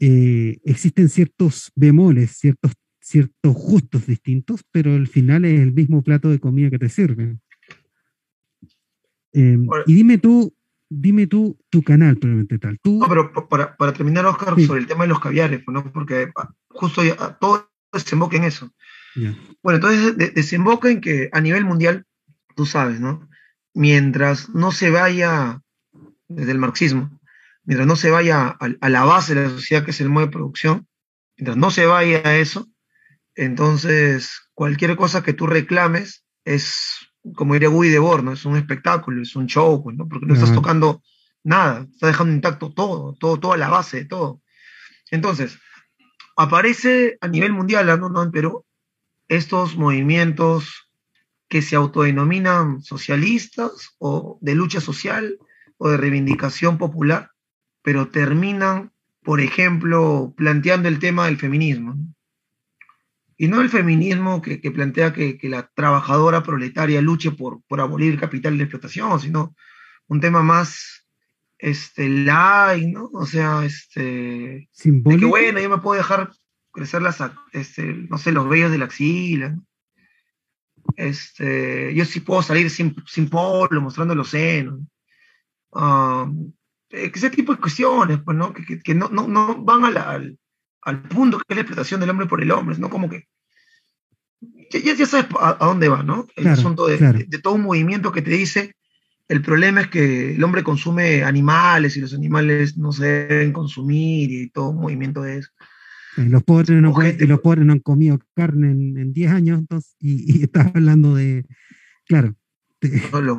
Eh, existen ciertos bemoles, ciertos, ciertos gustos distintos, pero al final es el mismo plato de comida que te sirven. Em, y dime tú, dime tú tu canal, probablemente tal. Tú, no, pero para, para terminar, Oscar, sobre el tema de los caviares, ¿no? porque ah, justo ya, todo desemboca en eso. Bueno, entonces desemboca en que a nivel mundial, tú sabes, ¿no? Mientras no se vaya desde el marxismo, mientras no se vaya a, la base de la sociedad que es el modo de producción, mientras no se vaya a eso, entonces cualquier cosa que tú reclames es, como diría Guy Debord, ¿no? Es un espectáculo, es un show, pues, ¿no? Porque no estás tocando nada, estás dejando intacto todo, todo, toda la base de todo. Entonces, aparece a nivel mundial, ¿no? ¿no? En Perú, estos movimientos que se autodenominan socialistas o de lucha social o de reivindicación popular, pero terminan, por ejemplo, planteando el tema del feminismo. Y no el feminismo que, plantea que, la trabajadora proletaria luche por, por abolir el capital de explotación, sino un tema más este, light, ¿no? O sea, este... De que bueno, yo me puedo dejar crecer las, este, no sé, los vellos de la axila. Este, yo sí puedo salir sin, sin polo, mostrando los senos. Um, ese tipo de cuestiones, pues, ¿no? Que, que, no, no, no, van al, al, punto que es la explotación del hombre por el hombre, ¿no? Como que ya, ya sabes a, dónde va, ¿no? El asunto de, de, todo un movimiento que te dice, el problema es que el hombre consume animales y los animales no se deben consumir y todo un movimiento de eso. Los pobres, no, los pobres no han comido carne en 10 años, entonces, y, y, estás hablando de, claro.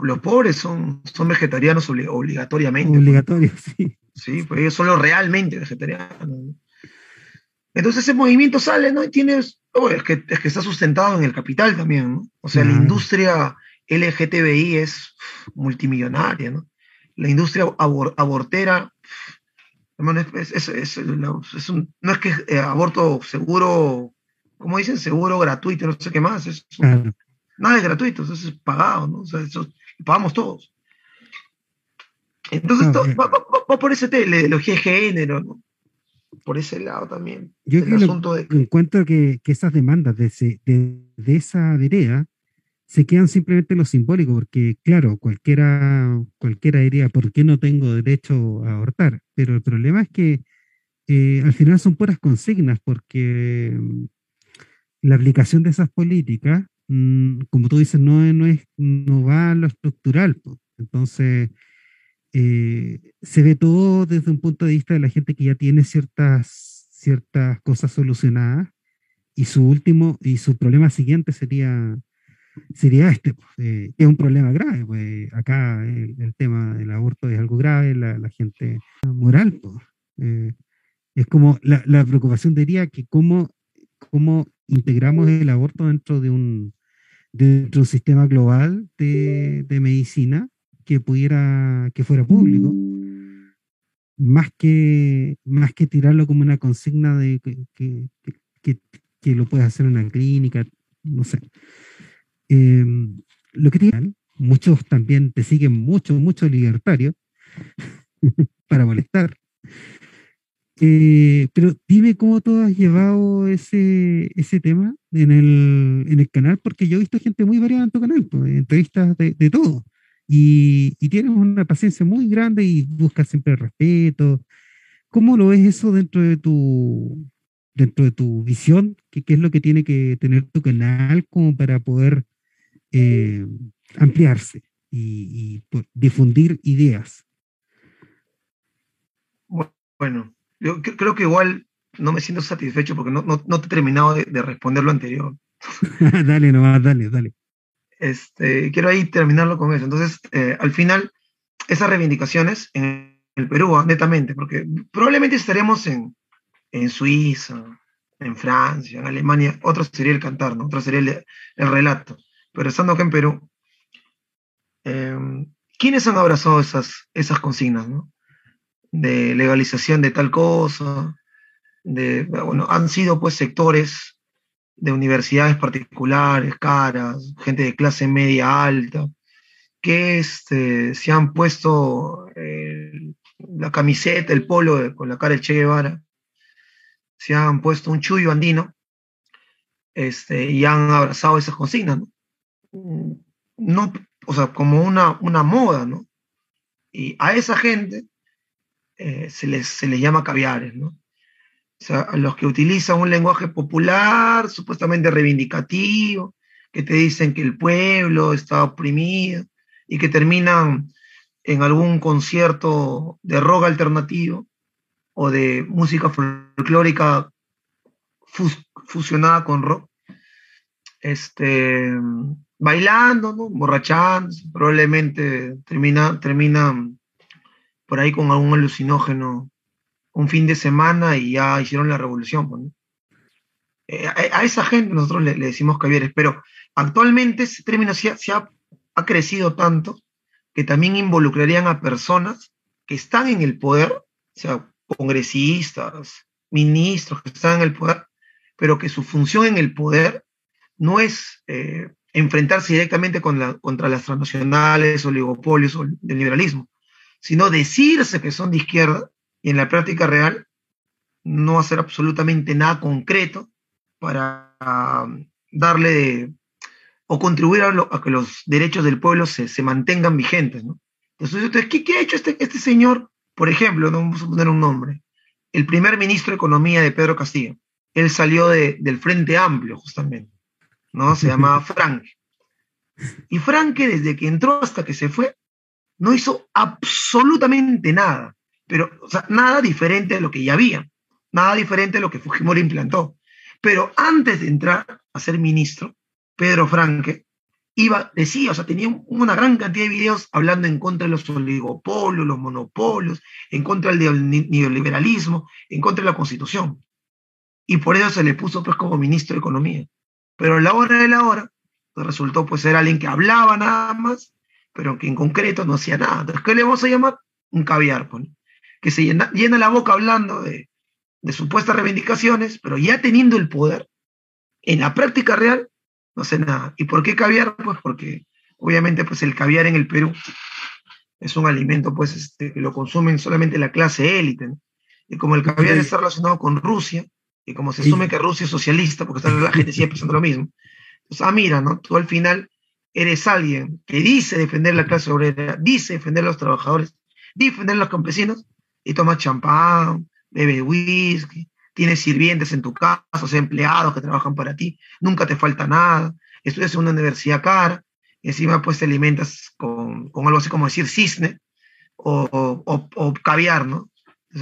los, pobres son, son vegetarianos obligatoriamente. Pues. Obligatorios, sí. Sí, pues ellos son los realmente vegetarianos. Entonces ese movimiento sale, ¿no? Y tienes, oh, es, que, es que está sustentado en el capital también, ¿no? O sea, la industria LGTBI es multimillonaria, ¿no? La industria abortera Hermano, es, no es que eh, aborto seguro, como dicen, seguro, gratuito, no sé qué más. Es, Nada es gratuito, eso es pagado, ¿no? O sea, eso pagamos todos. Entonces, va, por la ideología de género, ¿no? Por ese lado también. Yo encuentro que, que, esas demandas de, de, de esa vereda se quedan simplemente lo simbólico, porque claro, cualquiera, cualquiera diría, ¿por qué no tengo derecho a abortar? Pero el problema es que eh, al final son puras consignas, porque mm, la aplicación de esas políticas, mm, como tú dices, no, no, es, no va a lo estructural. Entonces, eh, se ve todo desde un punto de vista de la gente que ya tiene ciertas, ciertas cosas solucionadas y su último y su problema siguiente sería sería este, eh, es un problema grave, pues acá el, tema del aborto es algo grave, la, gente moral, pues, eh, es como la, la, preocupación diría que cómo, cómo integramos el aborto dentro de un, dentro de un sistema global de, de, medicina que pudiera, que fuera público, más que, más que tirarlo como una consigna de que, que, lo puedes hacer en una clínica, no sé. Em, lo que tienen, muchos también te siguen mucho, mucho libertario para molestar. Eh, pero dime cómo tú has llevado ese, ese tema en el, en el canal, porque yo he visto gente muy variada en tu canal, pues, entrevistas de todo. Y, y, tienes una paciencia muy grande y buscas siempre el respeto. ¿Cómo lo ves eso dentro de tu, dentro de tu visión? ¿Qué, qué es lo que tiene que tener tu canal como para poder eh, ampliarse y, y difundir ideas? Bueno, yo creo que igual no me siento satisfecho porque no, no, no te he terminado de, de, responder lo anterior. dale nomás, dale, dale. Este, quiero ahí terminarlo con eso. Entonces, eh, al final, esas reivindicaciones en el Perú, ah, netamente, porque probablemente estaremos en, en Suiza, en Francia, en Alemania, otro sería el cantar. Otro sería el, el relato. Pero estando acá en Perú, eh, ¿quiénes han abrazado esas, esas consignas, de legalización de tal cosa, de, bueno, han sido pues sectores de universidades particulares, caras, gente de clase media alta, que este, se han puesto eh, la camiseta, el polo con la cara de Che Guevara, se han puesto un chullo andino este, y han abrazado esas consignas, ¿no? no o sea, como una, una moda, ¿no? Y a esa gente eh, se, les, se les llama caviares, ¿no? O sea, a los que utilizan un lenguaje popular, supuestamente reivindicativo, que te dicen que el pueblo está oprimido y que terminan en algún concierto de rock alternativo o de música folclórica fus fusionada con rock, este, bailando, ¿no? probablemente terminan termina por ahí con algún alucinógeno un fin de semana y ya hicieron la revolución. ¿no? Eh, a, esa gente nosotros le, le, decimos cavieres, pero actualmente ese término se, ha, ha, ha, crecido tanto que también involucrarían a personas que están en el poder, o sea, congresistas, ministros que están en el poder, pero que su función en el poder no es eh, enfrentarse directamente contra las transnacionales, oligopolios o el liberalismo, sino decirse que son de izquierda y en la práctica real no hacer absolutamente nada concreto para um, darle de, o contribuir a, lo, a, que los derechos del pueblo se, se mantengan vigentes. ¿no? Entonces, ¿qué, ¿qué, ha hecho este, este señor? Por ejemplo, no vamos a poner un nombre, el primer ministro de Economía de Pedro Castillo. Él salió de, del Frente Amplio, justamente, ¿no? Se llamaba Frank. Y Franke, desde que entró hasta que se fue, no hizo absolutamente nada, pero o sea, nada diferente de lo que ya había, nada diferente de lo que Fujimori implantó. Pero antes de entrar a ser ministro, Pedro Franque iba, decía, o sea, tenía una gran cantidad de videos hablando en contra de los oligopolios, los monopolios, en contra del neoliberalismo, en contra de la constitución. Y por eso se le puso pues como ministro de Economía. Pero a la hora de la hora, pues, resultó pues ser alguien que hablaba nada más pero que en concreto no hacía nada. Entonces, ¿qué le vamos a llamar? Un caviar, pues, que se llena, llena, la boca hablando de, de supuestas reivindicaciones, pero ya teniendo el poder, en la práctica real, no hace nada. ¿Y por qué caviar? Pues porque obviamente pues el caviar en el Perú es un alimento pues este, que lo consumen solamente la clase élite. ¿no? Y como el caviar sí. está relacionado con Rusia, y como se asume sí. que Rusia es socialista, porque está la gente siempre pensando lo mismo, pues ah, mira, ¿no? Tú al final eres alguien que dice defender la clase obrera, dice defender a los trabajadores, defender a los campesinos, y tomas champán, bebe whisky, tienes sirvientes en tu casa, o empleados que trabajan para ti, nunca te falta nada, estudias en una universidad cara, y encima pues te alimentas con, con algo así como decir cisne o, o, caviar, ¿no?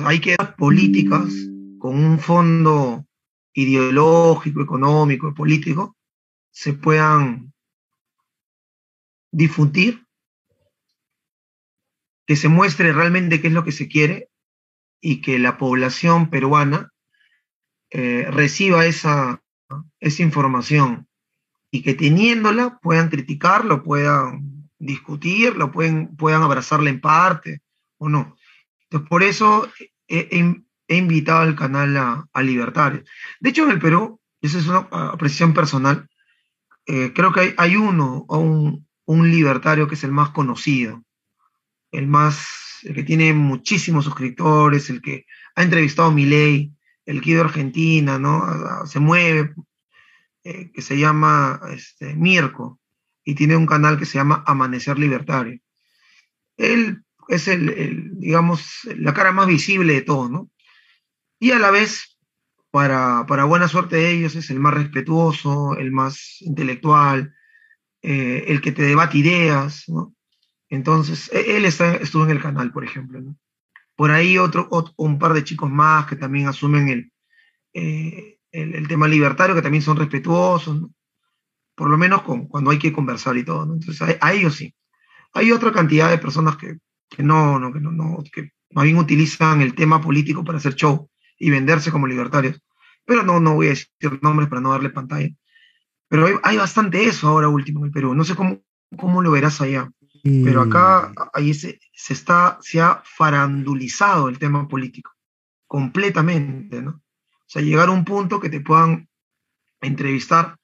Hay que dar políticas con un fondo ideológico, económico, político, se puedan difundir, que se muestre realmente qué es lo que se quiere y que la población peruana eh, reciba esa, esa información y que teniéndola puedan criticarlo, puedan discutirlo, pueden, puedan abrazarla en parte o no. Entonces, por eso he, he, he invitado al canal a, a, Libertarios. De hecho, en el Perú, esa es una apreciación personal, eh, creo que hay, hay uno un, un libertario que es el más conocido, el más, el que tiene muchísimos suscriptores, el que ha entrevistado a Milei, el que a Argentina, ¿no? Se mueve, eh, que se llama este, Mirko, y tiene un canal que se llama Amanecer Libertario. Él es el, digamos, la cara más visible de todo, ¿no? Y a la vez, para, para buena suerte de ellos, es el más respetuoso, el más intelectual, eh, el que te debate ideas, ¿no? Entonces, e, él está, estuvo en el canal, por ejemplo, ¿no? Por ahí otro, un par de chicos más que también asumen el, eh, el, tema libertario, que también son respetuosos, por lo menos con, cuando hay que conversar y todo. Entonces, a, ellos sí. Hay otra cantidad de personas que, que no, no, que no, no, que más bien utilizan el tema político para hacer show y venderse como libertarios. Pero no, no voy a decir nombres para no darle pantalla. Pero hay, hay bastante eso ahora último en el Perú. No sé cómo, cómo lo verás allá. Pero acá ahí se, se, está, se ha farandulizado el tema político, completamente, ¿no? O sea, llegar a un punto que te puedan entrevistar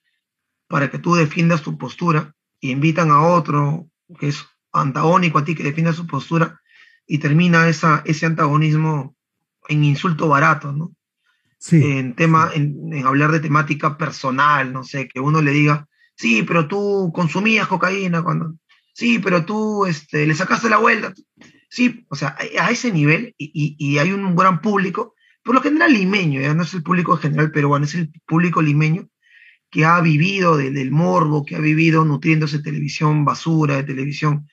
para que tú defiendas tu postura y invitan a otro que es antagónico a ti que defienda su postura y termina esa, ese antagonismo en insulto barato, ¿no? Sí. En, tema, en, hablar de temática personal, no sé, que uno le diga, sí, pero tú consumías cocaína cuando, sí, pero tú este, le sacaste la vuelta, sí, o sea, a ese nivel y, y, hay un gran público, por lo general limeño, ya no es el público general peruano, es el público limeño que ha vivido del morbo, que ha vivido nutriéndose de televisión basura, de televisión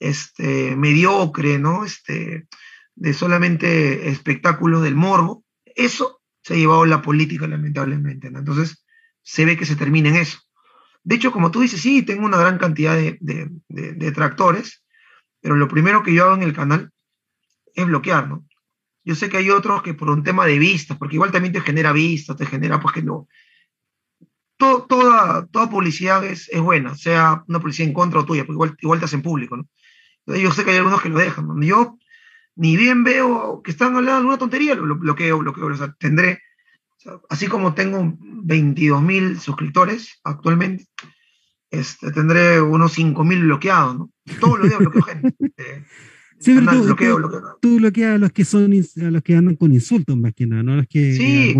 este, mediocre, ¿no? Este, de solamente espectáculos del morbo. Eso se ha llevado la política, lamentablemente, ¿no? Entonces, se ve que se termina en eso. De hecho, como tú dices, sí, tengo una gran cantidad de, tractores, pero lo primero que yo hago en el canal es bloquear, ¿no? Yo sé que hay otros que por un tema de vistas, porque igual también te genera vistas, te genera, pues que no, toda, toda publicidad es, buena, sea una publicidad en contra o tuya, porque igual, igual te hacen público, ¿no? Yo sé que hay algunos que lo dejan, Yo ni bien veo que están hablando de alguna tontería, lo bloqueo, bloqueo, o sea, tendré, así como tengo 22 mil suscriptores actualmente, este, tendré unos 5 mil bloqueados, ¿no? Todos los días bloqueo gente. Sí, pero tú, bloqueo, bloqueo. tú, bloqueas a los que son a los que andan con insultos más que nada, no a los que sí,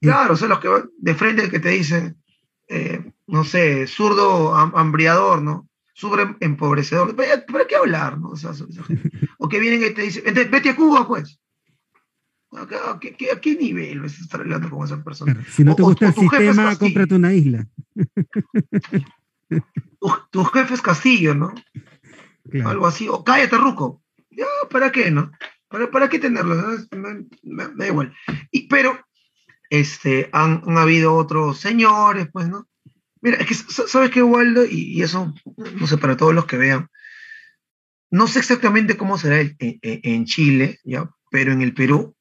Claro, son los que de frente que te dicen, eh, no sé, zurdo hambriador, ¿no? Sobre empobrecedor. ¿Para qué hablar, no? O, que vienen y te dicen, vete a Cuba, pues. ¿A qué, nivel vas a estar hablando con esa persona? si no te gusta el sistema, cómprate una isla. tu, jefe es Castillo, ¿no? Algo así. O cállate, Ruco. Ya, ¿para qué, no? ¿Para, para qué tenerlo? Me, da igual. Y, pero este, han, habido otros señores, pues, ¿no? Mira, es que, ¿sabes qué, Waldo? Y, eso, no sé, para todos los que vean, no sé exactamente cómo será en, Chile, ¿ya? Pero en el Perú,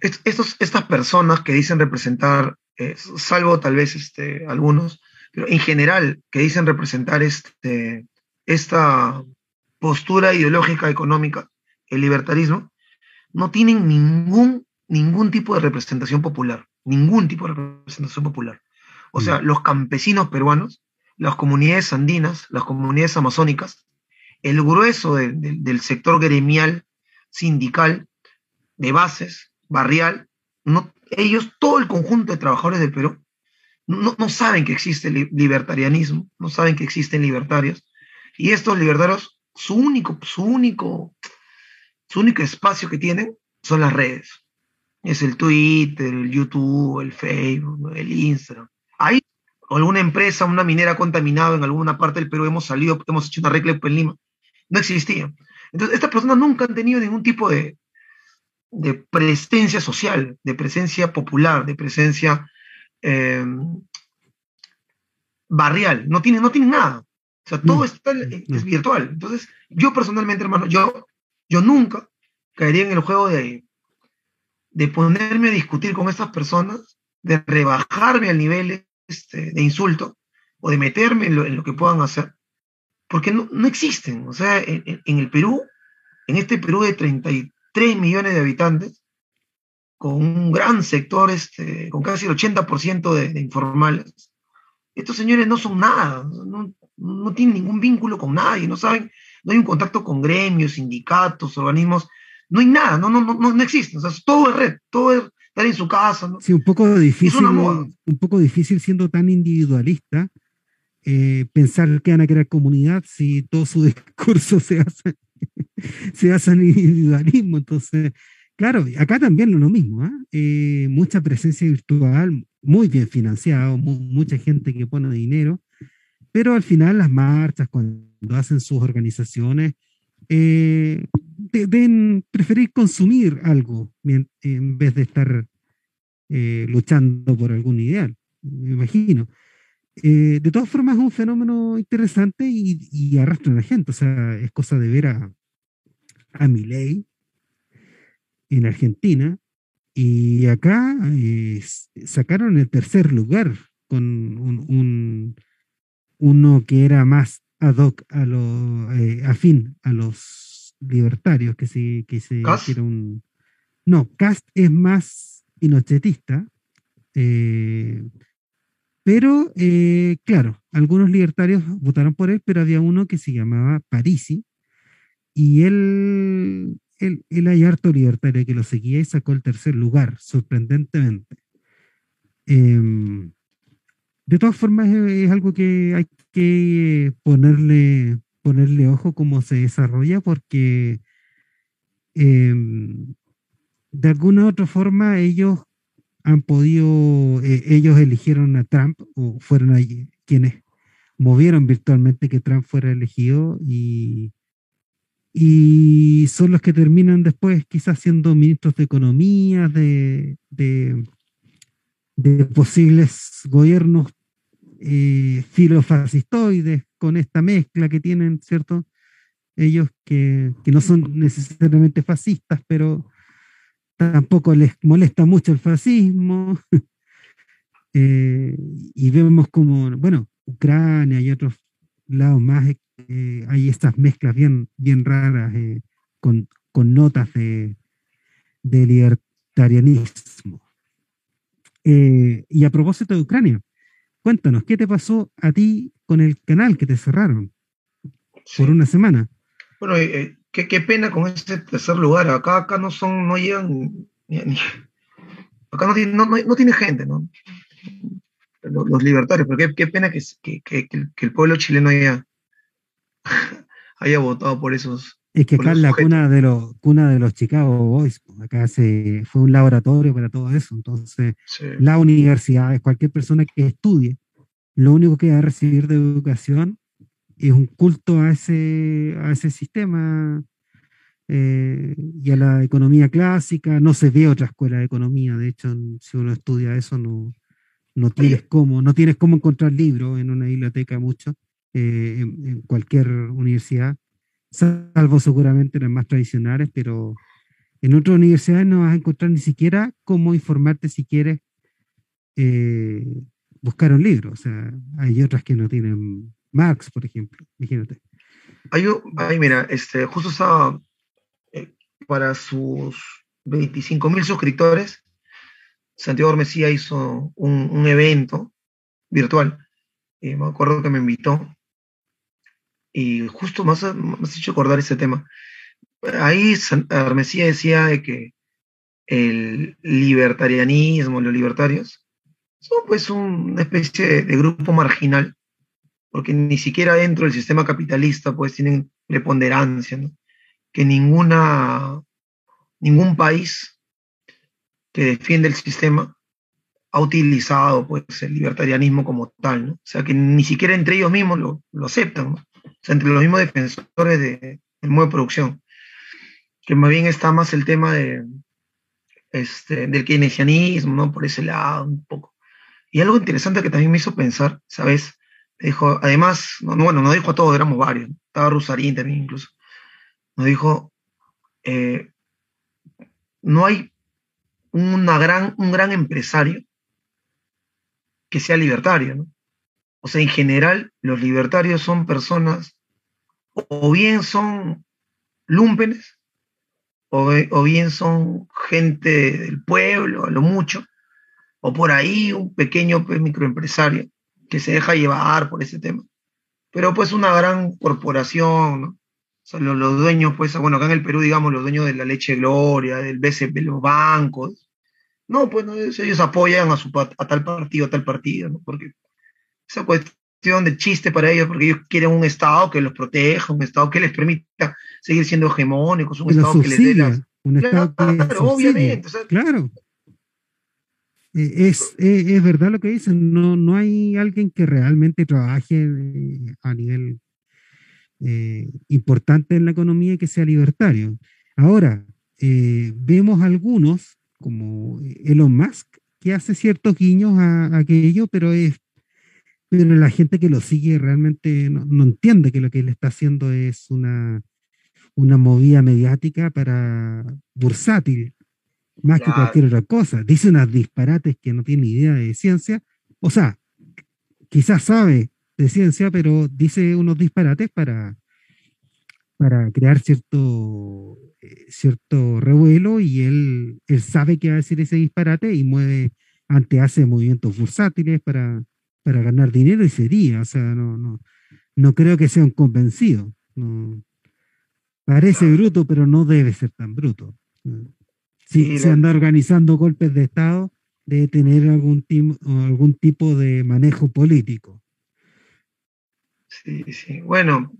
estos, estas personas que dicen representar, eh, salvo tal vez este, algunos, pero en general, que dicen representar este, esta postura ideológica económica, el libertarismo, no tienen ningún, ningún tipo de representación popular ningún tipo de representación popular. O sea, mm. los campesinos peruanos, las comunidades andinas, las comunidades amazónicas, el grueso del sector gremial, sindical, de bases, barrial, no, ellos, todo el conjunto de trabajadores del Perú, no, saben que existe libertarianismo, no saben que existen libertarios, y estos libertarios, su único, su único, su único espacio que tienen son las redes es el Twitter, el YouTube, el Facebook, el Instagram. Hay alguna empresa, una minera contaminada en alguna parte del Perú, hemos salido, hemos hecho una reclep en Lima. No existía. Entonces, estas personas nunca han tenido ningún tipo de, de presencia social, de presencia popular, de presencia em, barrial. No tienen, no nada. O sea, todo está, es virtual. Entonces, yo personalmente, hermano, yo, yo nunca caería en el juego de de ponerme a discutir con estas personas, de rebajarme al nivel este, de insulto o de meterme en lo, que puedan hacer, porque no, existen. O sea, en, el Perú, en este Perú de 33 millones de habitantes, con un gran sector, este, con casi el 80% de, de, informales, estos señores no son nada, no, no, tienen ningún vínculo con nadie, no saben, no hay un contacto con gremios, sindicatos, organismos, no hay nada, no, no, no, no existe, o sea, todo es red, todo es estar en su casa. Sí, un poco difícil, un poco difícil siendo tan individualista, eh, pensar que van a crear comunidad si todo su discurso se hace, se hace en individualismo, entonces Claro, acá también lo mismo, ¿ah? ¿eh? mucha presencia virtual, muy bien financiado, mucha gente que pone dinero, pero al final las marchas, cuando hacen sus organizaciones, eh, deben preferir consumir algo en vez de estar eh, luchando por algún ideal, me imagino. Eh, de todas formas es un fenómeno interesante y, y, arrastra a la gente, o sea, es cosa de ver a, a Milei en Argentina y acá eh, sacaron el tercer lugar con un, uno que era más ad hoc a lo eh, afín a los libertarios que se que se era un no Cast es más pinochetista eh, pero claro algunos libertarios votaron por él pero había uno que se llamaba Parisi y él él, hay harto libertario que lo seguía y sacó el tercer lugar, sorprendentemente. Em, de todas formas, es, algo que hay que ponerle, ponerle ojo cómo se desarrolla, porque em, de alguna u otra forma ellos han podido, eh, ellos eligieron a Trump, o fueron allí quienes movieron virtualmente que Trump fuera elegido y y son los que terminan después quizás siendo ministros de economía, de, de, posibles gobiernos eh, filofascistoides con esta mezcla que tienen, ¿cierto? Ellos que, que no son necesariamente fascistas, pero tampoco les molesta mucho el fascismo. Eh, y vemos como, bueno, Ucrania y otros lados más eh, hay estas mezclas bien, bien raras eh, con, con, notas de, de libertarianismo. Eh, y a propósito de Ucrania, cuéntanos, ¿qué te pasó a ti con el canal que te cerraron por una semana? Bueno, qué, qué, pena con ese tercer lugar. Acá, acá no son, no llegan, acá no tiene, no, no, tiene gente, ¿no? Los, libertarios, pero qué, qué pena que, que, que, que el pueblo chileno haya, haya votado por esos. Es que acá es la cuna de, los, cuna de los Chicago Boys, acá se, fue un laboratorio para todo eso. Entonces, la universidad, cualquier persona que estudie, lo único que va a recibir de educación es un culto a ese, a ese sistema eh, y a la economía clásica. No se ve otra escuela de economía, de hecho, si uno estudia eso, no, no tienes cómo, no tienes cómo encontrar libros en una biblioteca mucho. Eh, en, cualquier universidad, salvo seguramente las más tradicionales, pero en otras universidades no vas a encontrar ni siquiera cómo informarte si quieres eh, buscar un libro. O sea, hay otras que no tienen Marx, por ejemplo, imagínate. Hay, mira, este, justo estaba eh, para sus 25 mil suscriptores, Santiago Ormesía hizo un, evento virtual. Me acuerdo que me invitó y justo más has hecho acordar ese tema. Ahí Armesía decía de que el libertarianismo, los libertarios, son pues una especie de, grupo marginal, porque ni siquiera dentro del sistema capitalista pues tienen preponderancia, ¿no? que ninguna, ningún país que defiende el sistema ha utilizado pues el libertarianismo como tal, ¿no? O sea que ni siquiera entre ellos mismos lo, lo aceptan, ¿no? Entre los mismos defensores de, del modo de producción, que más bien está más el tema de, este, del keynesianismo, ¿no? Por ese lado, un poco. Y algo interesante que también me hizo pensar, ¿sabes? Dijo, además, no, bueno, no dijo a todos, éramos varios, estaba Rusarín también incluso, nos dijo, eh, no hay una gran, un gran empresario que sea libertario, ¿no? O sea, en general, los libertarios son personas, o bien son lúmpenes, o, bien son gente del pueblo, a lo mucho, o por ahí un pequeño pues, microempresario que se deja llevar por ese tema. Pero pues una gran corporación, sea, los, los, dueños, pues, bueno, acá en el Perú, digamos, los dueños de la leche Gloria, del BCP, los bancos. No, pues no, ellos apoyan a, su, a tal partido, a tal partido, ¿no? Porque esa cuestión de chiste para ellos, porque ellos quieren un Estado que los proteja, un Estado que les permita seguir siendo hegemónicos, un Estado que les dé las... Un Estado que obviamente. O sea, claro. Eh, es, es, es, verdad lo que dicen, no, no hay alguien que realmente trabaje eh, a nivel eh, importante en la economía y que sea libertario. Ahora, eh, vemos algunos, como Elon Musk, que hace ciertos guiños a, a, aquello, pero es pero la gente que lo sigue realmente no, no entiende que lo que él está haciendo es una, una movida mediática para bursátil, más claro. que cualquier otra cosa. Dice unas disparates que no tiene idea de ciencia. O sea, quizás sabe de ciencia, pero dice unos disparates para, para crear cierto, eh, cierto revuelo y él, él sabe que va a decir ese disparate y mueve, ante hace movimientos bursátiles para, para ganar dinero y sería, o sea, no, no, no creo que sea un convencido. No. Parece bruto, pero no debe ser tan bruto. Si sí, se anda organizando golpes de Estado, debe tener algún, algún tipo de manejo político. Sí, sí. Bueno,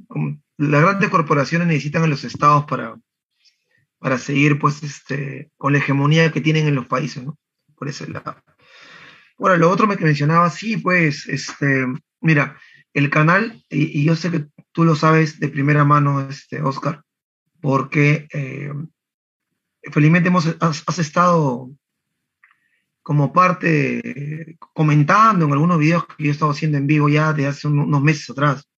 las grandes corporaciones necesitan a los estados para, para seguir pues este con la hegemonía que tienen en los países, ¿no? Por ese lado. Bueno, lo otro que mencionaba, sí, pues, este, mira, el canal, y, yo sé que tú lo sabes de primera mano, este, Oscar, porque eh, felizmente hemos, has, estado como parte, comentando en algunos videos que yo he estado haciendo en vivo ya de hace unos meses atrás.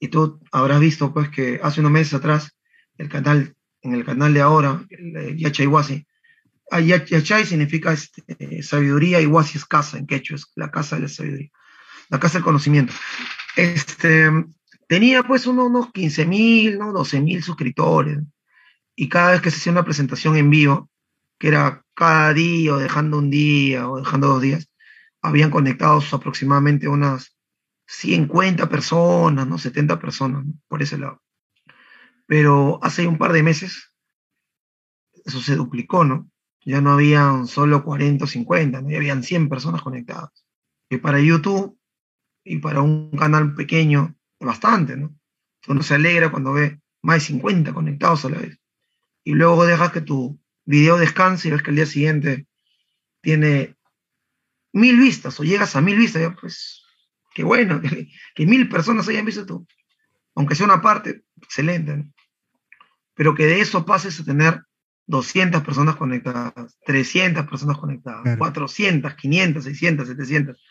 Y tú habrás visto pues que hace unos meses atrás el canal, en el canal de ahora, Yachay Wasi, Yachay significa este, sabiduría y Wasi es casa en quechua, es la casa de la sabiduría, la casa del conocimiento. Este, tenía pues unos, unos 15 mil, ¿no? 12 mil suscriptores. Y cada vez que se hacía una presentación en vivo, que era cada día o dejando un día o dejando dos días, habían conectados aproximadamente unas 50 personas, ¿no? 70 personas, por ese lado. Pero hace un par de meses eso se duplicó, ¿no? Ya no habían solo 40 o 50, ¿no? ya habían 100 personas conectadas. Y para YouTube y para un canal pequeño, bastante, ¿no? Uno se alegra cuando ve más de 50 conectados a la vez. Y luego dejas que tu video descanse y ves que el día siguiente tiene mil vistas o llegas a mil vistas, ya pues qué bueno, que, que, mil personas hayan visto tú, aunque sea una parte, excelente, ¿no? pero que de eso pases a tener 200 personas conectadas, 300 personas conectadas, claro. 400, 500, 600, 700,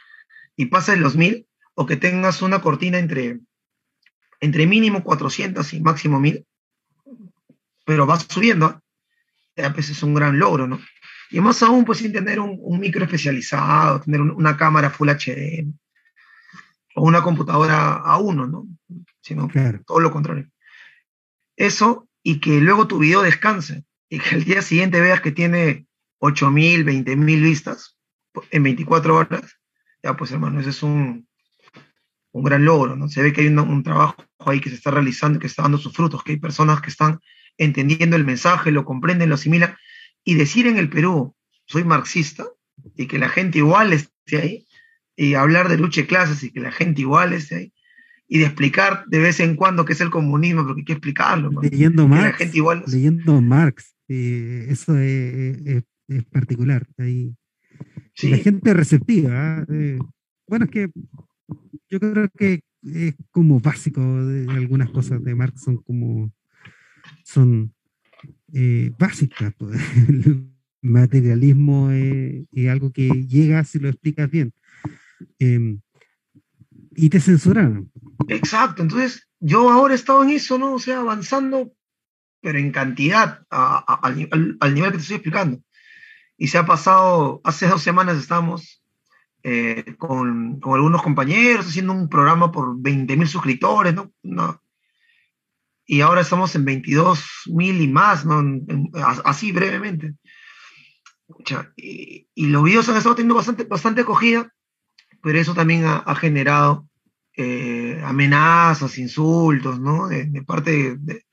y pases los mil, o que tengas una cortina entre, entre mínimo 400 y máximo 1000, pero vas subiendo, ya pues es un gran logro, ¿no? Y más aún, pues sin tener un, un micro especializado, tener un, una cámara Full HD, o una computadora A1, ¿no? Sino claro. todo lo contrario. Eso, y que luego tu video descanse, y que el día siguiente veas que tiene 8.000, 20.000 vistas en 24 horas, ya pues hermano, ese es un, un gran logro, ¿no? Se ve que hay un, un, trabajo ahí que se está realizando, que está dando sus frutos, que hay personas que están entendiendo el mensaje, lo comprenden, lo asimilan, y decir en el Perú, soy marxista, y que la gente igual esté ahí, y hablar de lucha de clases y que la gente igual esté ahí, y de explicar de vez en cuando qué es el comunismo, porque hay que explicarlo. ¿no? Leyendo Marx, la gente igual... leyendo Marx, eh, eso es, es, es, particular, ahí. Sí. La gente receptiva, ¿eh? bueno, es que yo creo que es como básico de algunas cosas de Marx son como son eh, básicas pues. el materialismo es, es, algo que llega si lo explicas bien eh, y te censuraron exacto entonces yo ahora he estado en eso no o sea avanzando pero en cantidad a, a, al, al nivel que te estoy explicando y se ha pasado hace dos semanas estamos eh, con, con, algunos compañeros haciendo un programa por 20 mil suscriptores, ¿no? ¿no? Y ahora estamos en 22 mil y más, ¿no? Así brevemente. Y, y, los videos han estado teniendo bastante, bastante acogida, pero eso también ha, ha generado eh, amenazas, insultos, ¿no? De, de parte de,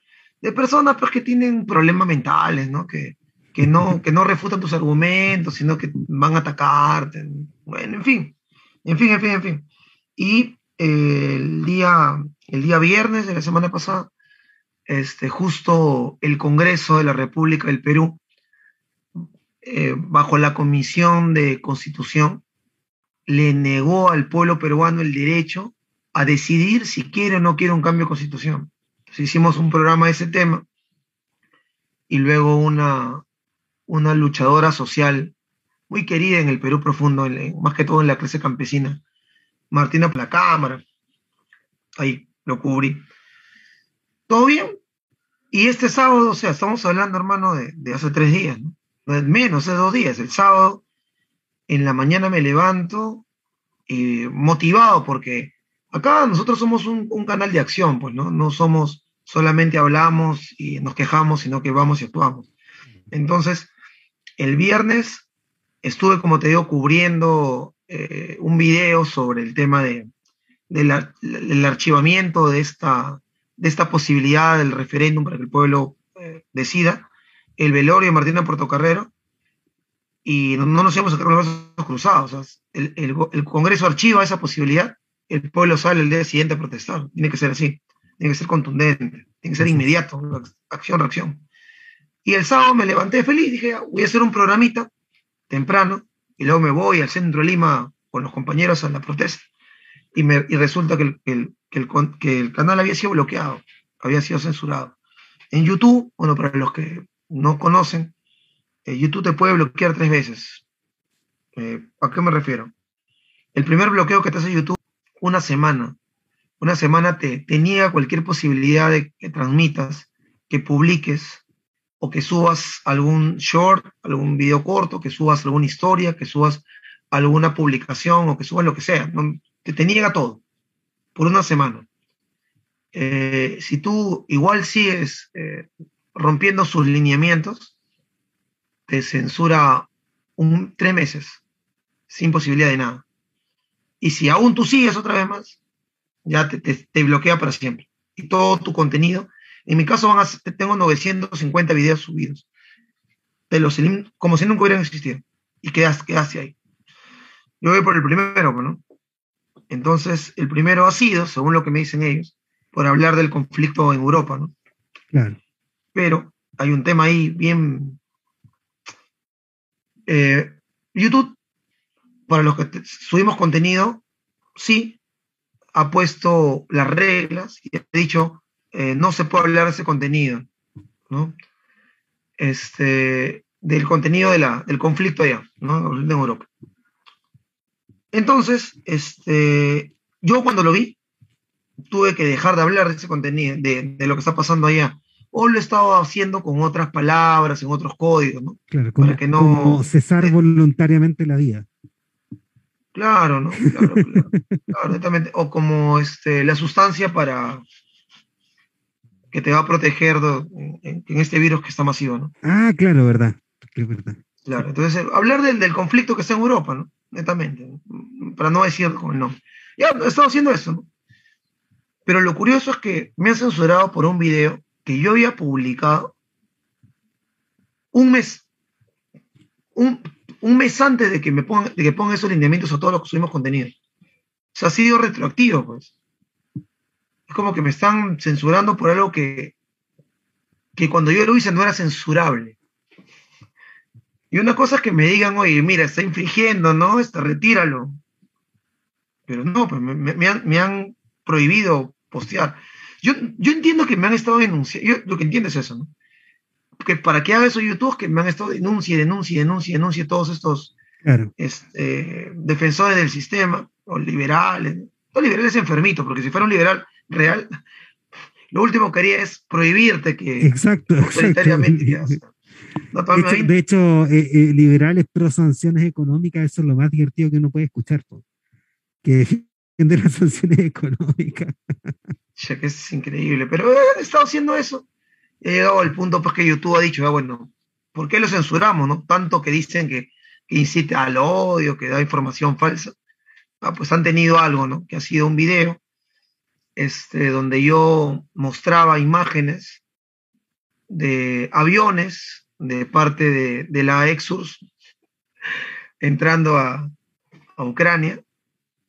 de, personas pues, que tienen problemas mentales, ¿no? Que, que no, que no refutan tus argumentos, sino que van a atacarte. Bueno, en fin, en fin, en fin, en fin. Y eh, el, día, el día viernes de la semana pasada, este, justo el Congreso de la República del Perú, eh, bajo la Comisión de Constitución, le negó al pueblo peruano el derecho a decidir si quiere o no quiere un cambio de constitución. Hicimos un programa de ese tema y luego una, una luchadora social muy querida en el Perú profundo, más que todo en la clase campesina, Martina la cámara. Ahí lo cubrí. ¿Todo bien? Y este sábado, o sea, estamos hablando, hermano, de, hace tres días, ¿no? menos de dos días. El sábado, en la mañana me levanto eh, motivado porque acá nosotros somos un, un, canal de acción, pues, ¿no? No somos solamente hablamos y nos quejamos, sino que vamos y actuamos. Entonces, el viernes estuve, como te digo, cubriendo eh, un video sobre el tema de, del archivamiento de esta, de esta posibilidad del referéndum para que el pueblo eh, decida, el velorio de Martina Portocarrero, y no, nos íbamos a los brazos cruzados. el, el, Congreso archiva esa posibilidad, el pueblo sale el día siguiente a protestar. Tiene que ser así, tiene que ser contundente, tiene que ser inmediato, acción, reacción. Y el sábado me levanté feliz, dije, voy a hacer un programita temprano, y luego me voy al centro de Lima con los compañeros a la protesta, y, me, y resulta que el, que, el, que el canal había sido bloqueado, había sido censurado. En YouTube, bueno, para los que no conocen, eh, YouTube te puede bloquear tres veces. Eh, ¿A qué me refiero? El primer bloqueo que te hace YouTube, una semana. Una semana te, te niega cualquier posibilidad de que transmitas, que publiques, o que subas algún short, algún video corto, que subas alguna historia, que subas alguna publicación o que subas lo que sea. te, te niega todo por una semana. Eh, si tú igual sigues eh, rompiendo sus lineamientos, te censura un, tres meses, sin posibilidad de nada. Y si aún tú sigues otra vez más, ya te, te bloquea para siempre. Y todo tu contenido en mi caso van a, tengo 950 videos subidos. De los como si nunca hubieran existido. Y quedaste, ahí. Yo voy por el primero, ¿no? Entonces, el primero ha sido, según lo que me dicen ellos, por hablar del conflicto en Europa, ¿no? Claro. Pero hay un tema ahí bien... Eh, YouTube, para los que subimos contenido, sí, ha puesto las reglas y ha dicho, eh, no se puede hablar de ese contenido, ¿no? Este, del contenido de la, del conflicto allá, ¿no? En Europa. Entonces, este, yo cuando lo vi, tuve que dejar de hablar de ese contenido, de, lo que está pasando allá. O lo estaba haciendo con otras palabras, en otros códigos, ¿no? Claro, como, que no, como cesar eh, voluntariamente la vida. Claro, ¿no? Claro, claro, O como este, la sustancia para, que te va a proteger en, este virus que está masivo, ¿no? Ah, claro, verdad. verdad. Claro, entonces hablar del, del, conflicto que está en Europa, ¿no? Netamente, para no decir con el nombre. Ya, he estado haciendo eso, ¿no? Pero lo curioso es que me han censurado por un video que yo había publicado un mes, un, un mes antes de que me pongan, de que pongan esos lineamientos a todos los que subimos contenido. O sea, ha sido retroactivo, pues es como que me están censurando por algo que, que cuando yo lo hice no era censurable. Y una cosa es que me digan, oye, mira, está infringiendo, ¿no? Está, retíralo. Pero no, pues me, han, prohibido postear. Yo, yo entiendo que me han estado denunciando, lo que entiendo es eso, ¿no? Que para que haga eso YouTube, que me han estado denuncie, denuncie, denuncie, denuncie todos estos este, defensores del sistema, o liberales, no liberales enfermitos, porque si fuera un liberal real, lo último que haría es prohibirte que exacto, de, hecho, eh, eh, liberales pro sanciones económicas, eso es lo más divertido que uno puede escuchar, que de las sanciones económicas. Ya que es increíble, pero he estado haciendo eso. He llegado al punto pues que YouTube ha dicho, ah, bueno, ¿por qué lo censuramos? No? Tanto que dicen que, incita al odio, que da información falsa. Ah, pues han tenido algo, ¿no? Que ha sido un video este, donde yo mostraba imágenes de aviones de parte de, la Exurs entrando a, a Ucrania.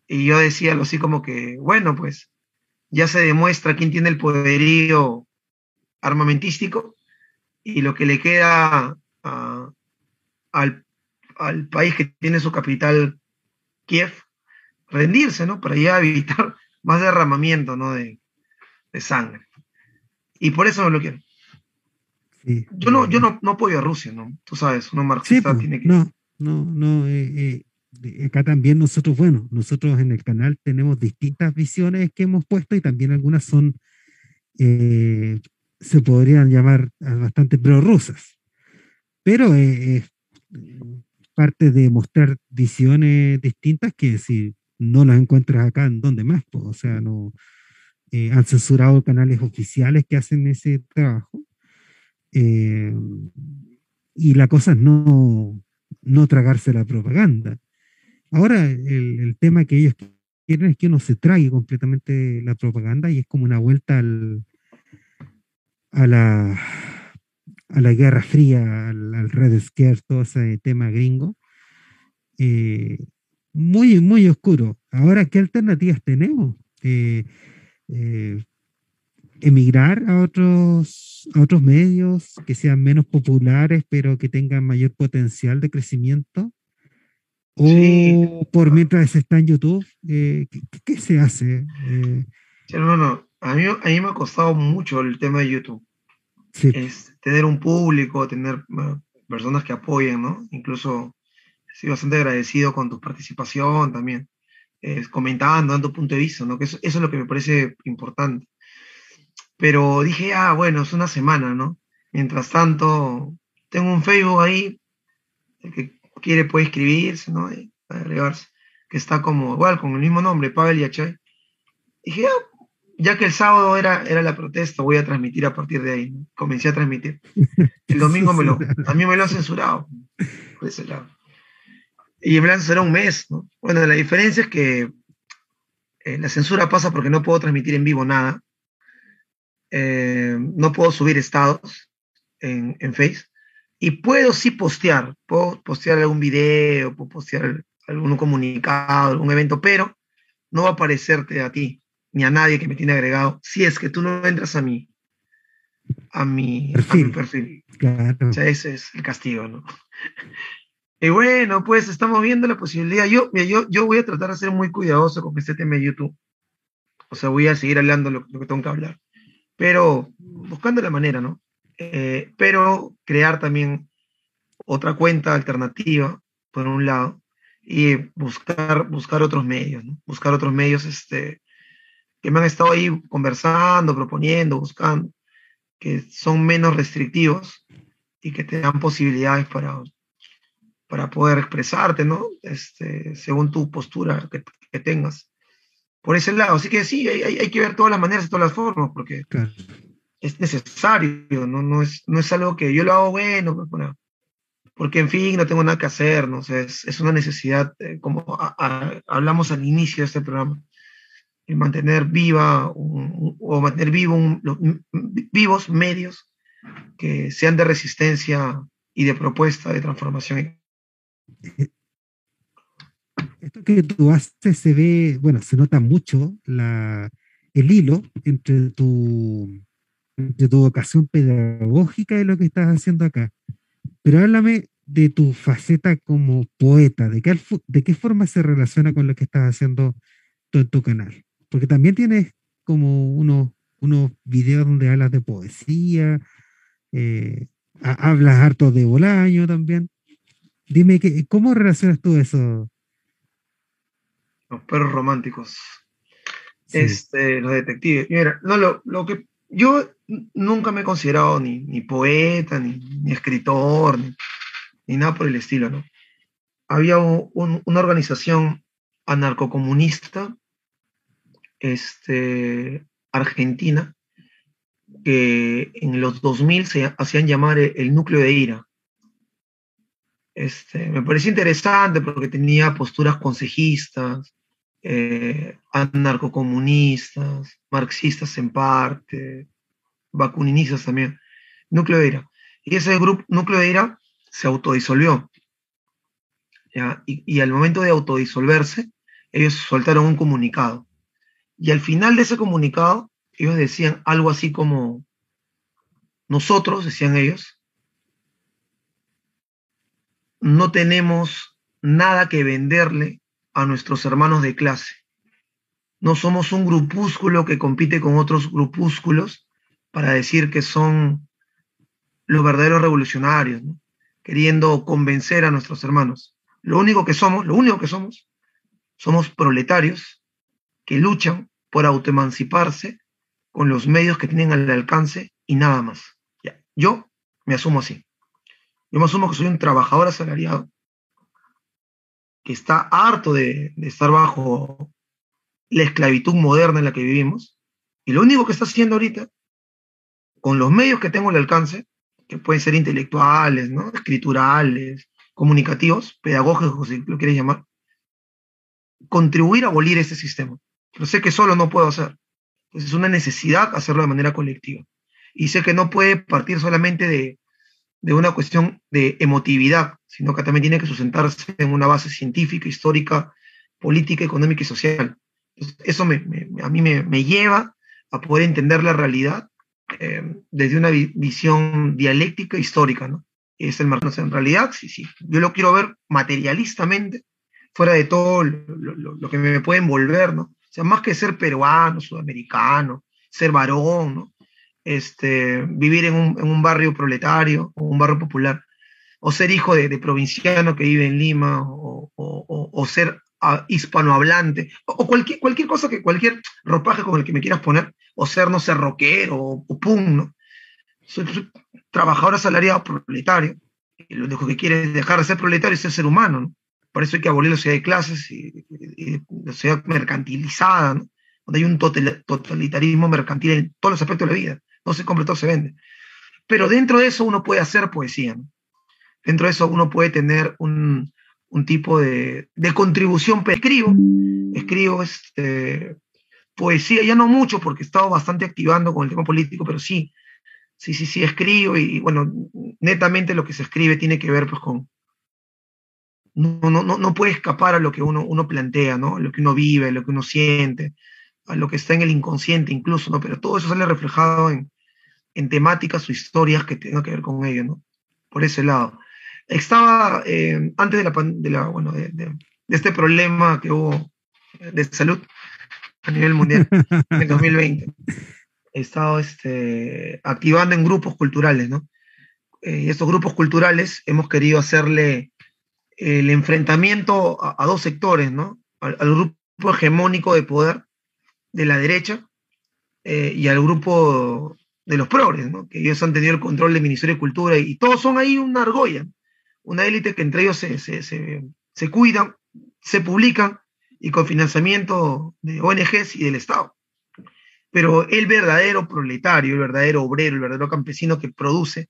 Y yo decía así como que, bueno, pues ya se demuestra quién tiene el poderío armamentístico y lo que le queda a, al, al, país que tiene su capital, Kiev, rendirse, ¿no? Para ya evitar más derramamiento, ¿no? De, de sangre. Y por eso no lo quiero. Sí, yo no, yo no, no apoyo a Rusia, ¿no? Tú sabes, uno marxista sí, pues, tiene que... No, no, no, eh, eh, acá también nosotros, bueno, nosotros en el canal tenemos distintas visiones que hemos puesto y también algunas son, eh, se podrían llamar bastante prorrusas. Pero es parte de mostrar visiones distintas que si no las encuentras acá, ¿en dónde más? Pues, o sea, no han censurado canales oficiales que hacen ese trabajo. y la cosa es no, no tragarse la propaganda. Ahora, el, el, tema que ellos quieren es que uno se trague completamente la propaganda y es como una vuelta al, a, la, a la Guerra Fría, al, al Red Scare, todo ese tema gringo. Eh, muy, muy oscuro. Ahora, ¿qué alternativas tenemos? Eh, eh, emigrar a otros, a otros medios que sean menos populares, pero que tengan mayor potencial de crecimiento. O sí. por mientras está en YouTube, eh, ¿qué, ¿qué, se hace? Eh, sí, no, no. A mí, a mí me ha costado mucho el tema de YouTube. Sí. Es tener un público, tener bueno, personas que apoyen, ¿no? Incluso estoy bastante agradecido con tu participación también, eh, comentando, dando punto de vista, ¿no? Que eso, eso es lo que me parece importante. Pero dije, ah, bueno, es una semana, ¿no? Mientras tanto, tengo un Facebook ahí, el que quiere puede escribirse, ¿no? Y agregarse, que está como igual, con el mismo nombre, Pavel Yachay. Dije, ah, ya que el sábado era, era la protesta, voy a transmitir a partir de ahí. ¿no? Comencé a transmitir. El domingo me lo, a mí me lo han censurado, por ese lado. Y me lo han censurado un mes, ¿no? Bueno, la diferencia es que eh, la censura pasa porque no puedo transmitir en vivo nada eh, no puedo subir estados en, en, Face y puedo sí postear, puedo postear algún video, puedo postear algún comunicado, algún evento, pero no va a aparecerte a ti ni a nadie que me tiene agregado si es que tú no entras a mi a mi perfil. A mi perfil. Claro. O sea, ese es el castigo, ¿no? Y bueno, pues estamos viendo la posibilidad. Yo, yo, yo voy a tratar de ser muy cuidadoso con este tema de YouTube. O sea, voy a seguir hablando lo, lo que tengo que hablar pero buscando la manera, ¿no? Eh, pero crear también otra cuenta alternativa, por un lado, y buscar, buscar otros medios, ¿no? Buscar otros medios este, que me han estado ahí conversando, proponiendo, buscando, que son menos restrictivos y que te dan posibilidades para, para poder expresarte, ¿no? Este, según tu postura que, que tengas por ese lado. Así que sí, hay, hay, que ver todas las maneras y todas las formas, porque claro. es necesario, ¿no? No es, no es algo que yo lo hago bueno, pues, bueno porque en fin, no tengo nada que hacer, ¿no? O sea, es, es una necesidad, eh, como a, a, hablamos al inicio de este programa, el mantener viva o mantener vivo un, los, vivos medios que sean de resistencia y de propuesta de transformación esto que tú haces se ve, bueno, se nota mucho la, el hilo entre tu, entre tu vocación pedagógica y lo que estás haciendo acá. Pero háblame de tu faceta como poeta, de qué, de qué forma se relaciona con lo que estás haciendo en tu canal. Porque también tienes como unos, unos videos donde hablas de poesía, eh, hablas harto de Bolaño también. Dime, que, ¿cómo relacionas tú eso, los perros románticos, sí. este, los detectives. Mira, no, lo, lo, que yo nunca me he considerado ni, ni poeta, ni, ni escritor, ni, ni, nada por el estilo, ¿no? Había un, un, una organización anarcocomunista este, argentina que en los 2000 se hacían llamar el, núcleo de ira. Este, me pareció interesante porque tenía posturas consejistas, eh, anarcocomunistas, marxistas en parte, vacuninistas también. núcleo de ira. Y ese grupo, núcleo de ira se autodisolvió. Y al momento de autodisolverse, ellos soltaron un comunicado. Y al final de ese comunicado, ellos decían algo así como, nosotros, decían ellos, no tenemos nada que venderle a nuestros hermanos de clase. No somos un grupúsculo que compite con otros grupúsculos para decir que son los verdaderos revolucionarios, queriendo convencer a nuestros hermanos. Lo único que somos, lo único que somos, somos proletarios que luchan por autoemanciparse con los medios que tienen al alcance y nada más. Yo me asumo así. Yo me asumo que soy un trabajador asalariado que está harto de, estar bajo la esclavitud moderna en la que vivimos. Y lo único que está haciendo ahorita, con los medios que tengo al alcance, que pueden ser intelectuales, ¿no? escriturales, comunicativos, pedagógicos, si lo quieres llamar, contribuir a abolir ese sistema. Pero sé que solo no puedo hacer. Entonces es una necesidad hacerlo de manera colectiva. Y sé que no puede partir solamente de, de una cuestión de emotividad, sino que también tiene que sustentarse en una base científica, histórica, política, económica y social. eso a mí me, lleva a poder entender la realidad eh, desde una visión dialéctica histórica, ¿no? Es el marco. En realidad, sí, sí, yo lo quiero ver materialistamente, fuera de todo lo, lo, que me puede envolver, ¿no? O sea, más que ser peruano, sudamericano, ser varón, este, vivir en un, barrio proletario o un barrio popular, o ser hijo de, provinciano que vive en Lima, o, ser ah, hispanohablante, o, cualquier, cualquier cosa, que cualquier ropaje con el que me quieras poner, o ser, no sé, rockero o, pum, ¿no? Soy, trabajador asalariado proletario, lo único que quiere dejar de ser proletario y ser ser humano, ¿no? Por eso hay que abolir la sociedad de clases y, la sociedad mercantilizada, ¿no? donde hay un totalitarismo mercantil en todos los aspectos de la vida no se compra, todo se vende. Pero dentro de eso uno puede hacer poesía. Dentro de eso uno puede tener un, tipo de, contribución. Escribo, escribo este, poesía, ya no mucho porque he estado bastante activando con el tema político, pero sí, sí, sí, sí, escribo y, bueno, netamente lo que se escribe tiene que ver pues con... No, no, no, no puede escapar a lo que uno, uno plantea, ¿no? lo que uno vive, lo que uno siente, a lo que está en el inconsciente incluso, ¿no? Pero todo eso sale reflejado en, en temáticas o historias que tengan que ver con ello, ¿no? Por ese lado. Estaba, eh, antes de, la, de, la, bueno, de, de, este problema que hubo de salud a nivel mundial en el 2020, he estado este, activando en grupos culturales, ¿no? Eh, y estos grupos culturales hemos querido hacerle el enfrentamiento a, dos sectores, ¿no? al, grupo hegemónico de poder de la derecha eh, y al grupo de los progres, ¿no? que ellos han tenido el control del Ministerio de Cultura y, todos son ahí una argolla, una élite que entre ellos se, se, se, cuidan, se publican y con financiamiento de ONGs y del Estado. Pero el verdadero proletario, el verdadero obrero, el verdadero campesino que produce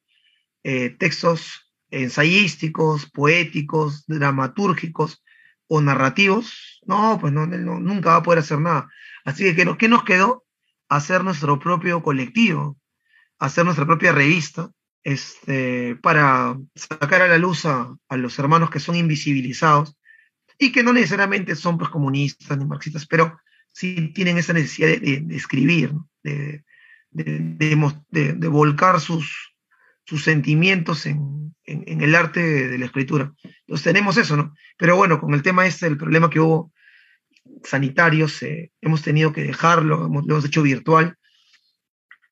eh, textos ensayísticos, poéticos, dramatúrgicos o narrativos, no, pues no, nunca va a poder hacer nada. Así que, ¿qué nos, quedó? Hacer nuestro propio colectivo, hacer nuestra propia revista, este, para sacar a la luz a, los hermanos que son invisibilizados y que no necesariamente son pues, comunistas ni marxistas, pero sí tienen esa necesidad de, escribir, de, de, volcar sus, sus sentimientos en, el arte de, la escritura. Entonces tenemos eso, ¿no? Pero bueno, con el tema este, el problema que hubo sanitarios, eh, hemos tenido que dejarlo, hemos, lo hemos hecho virtual,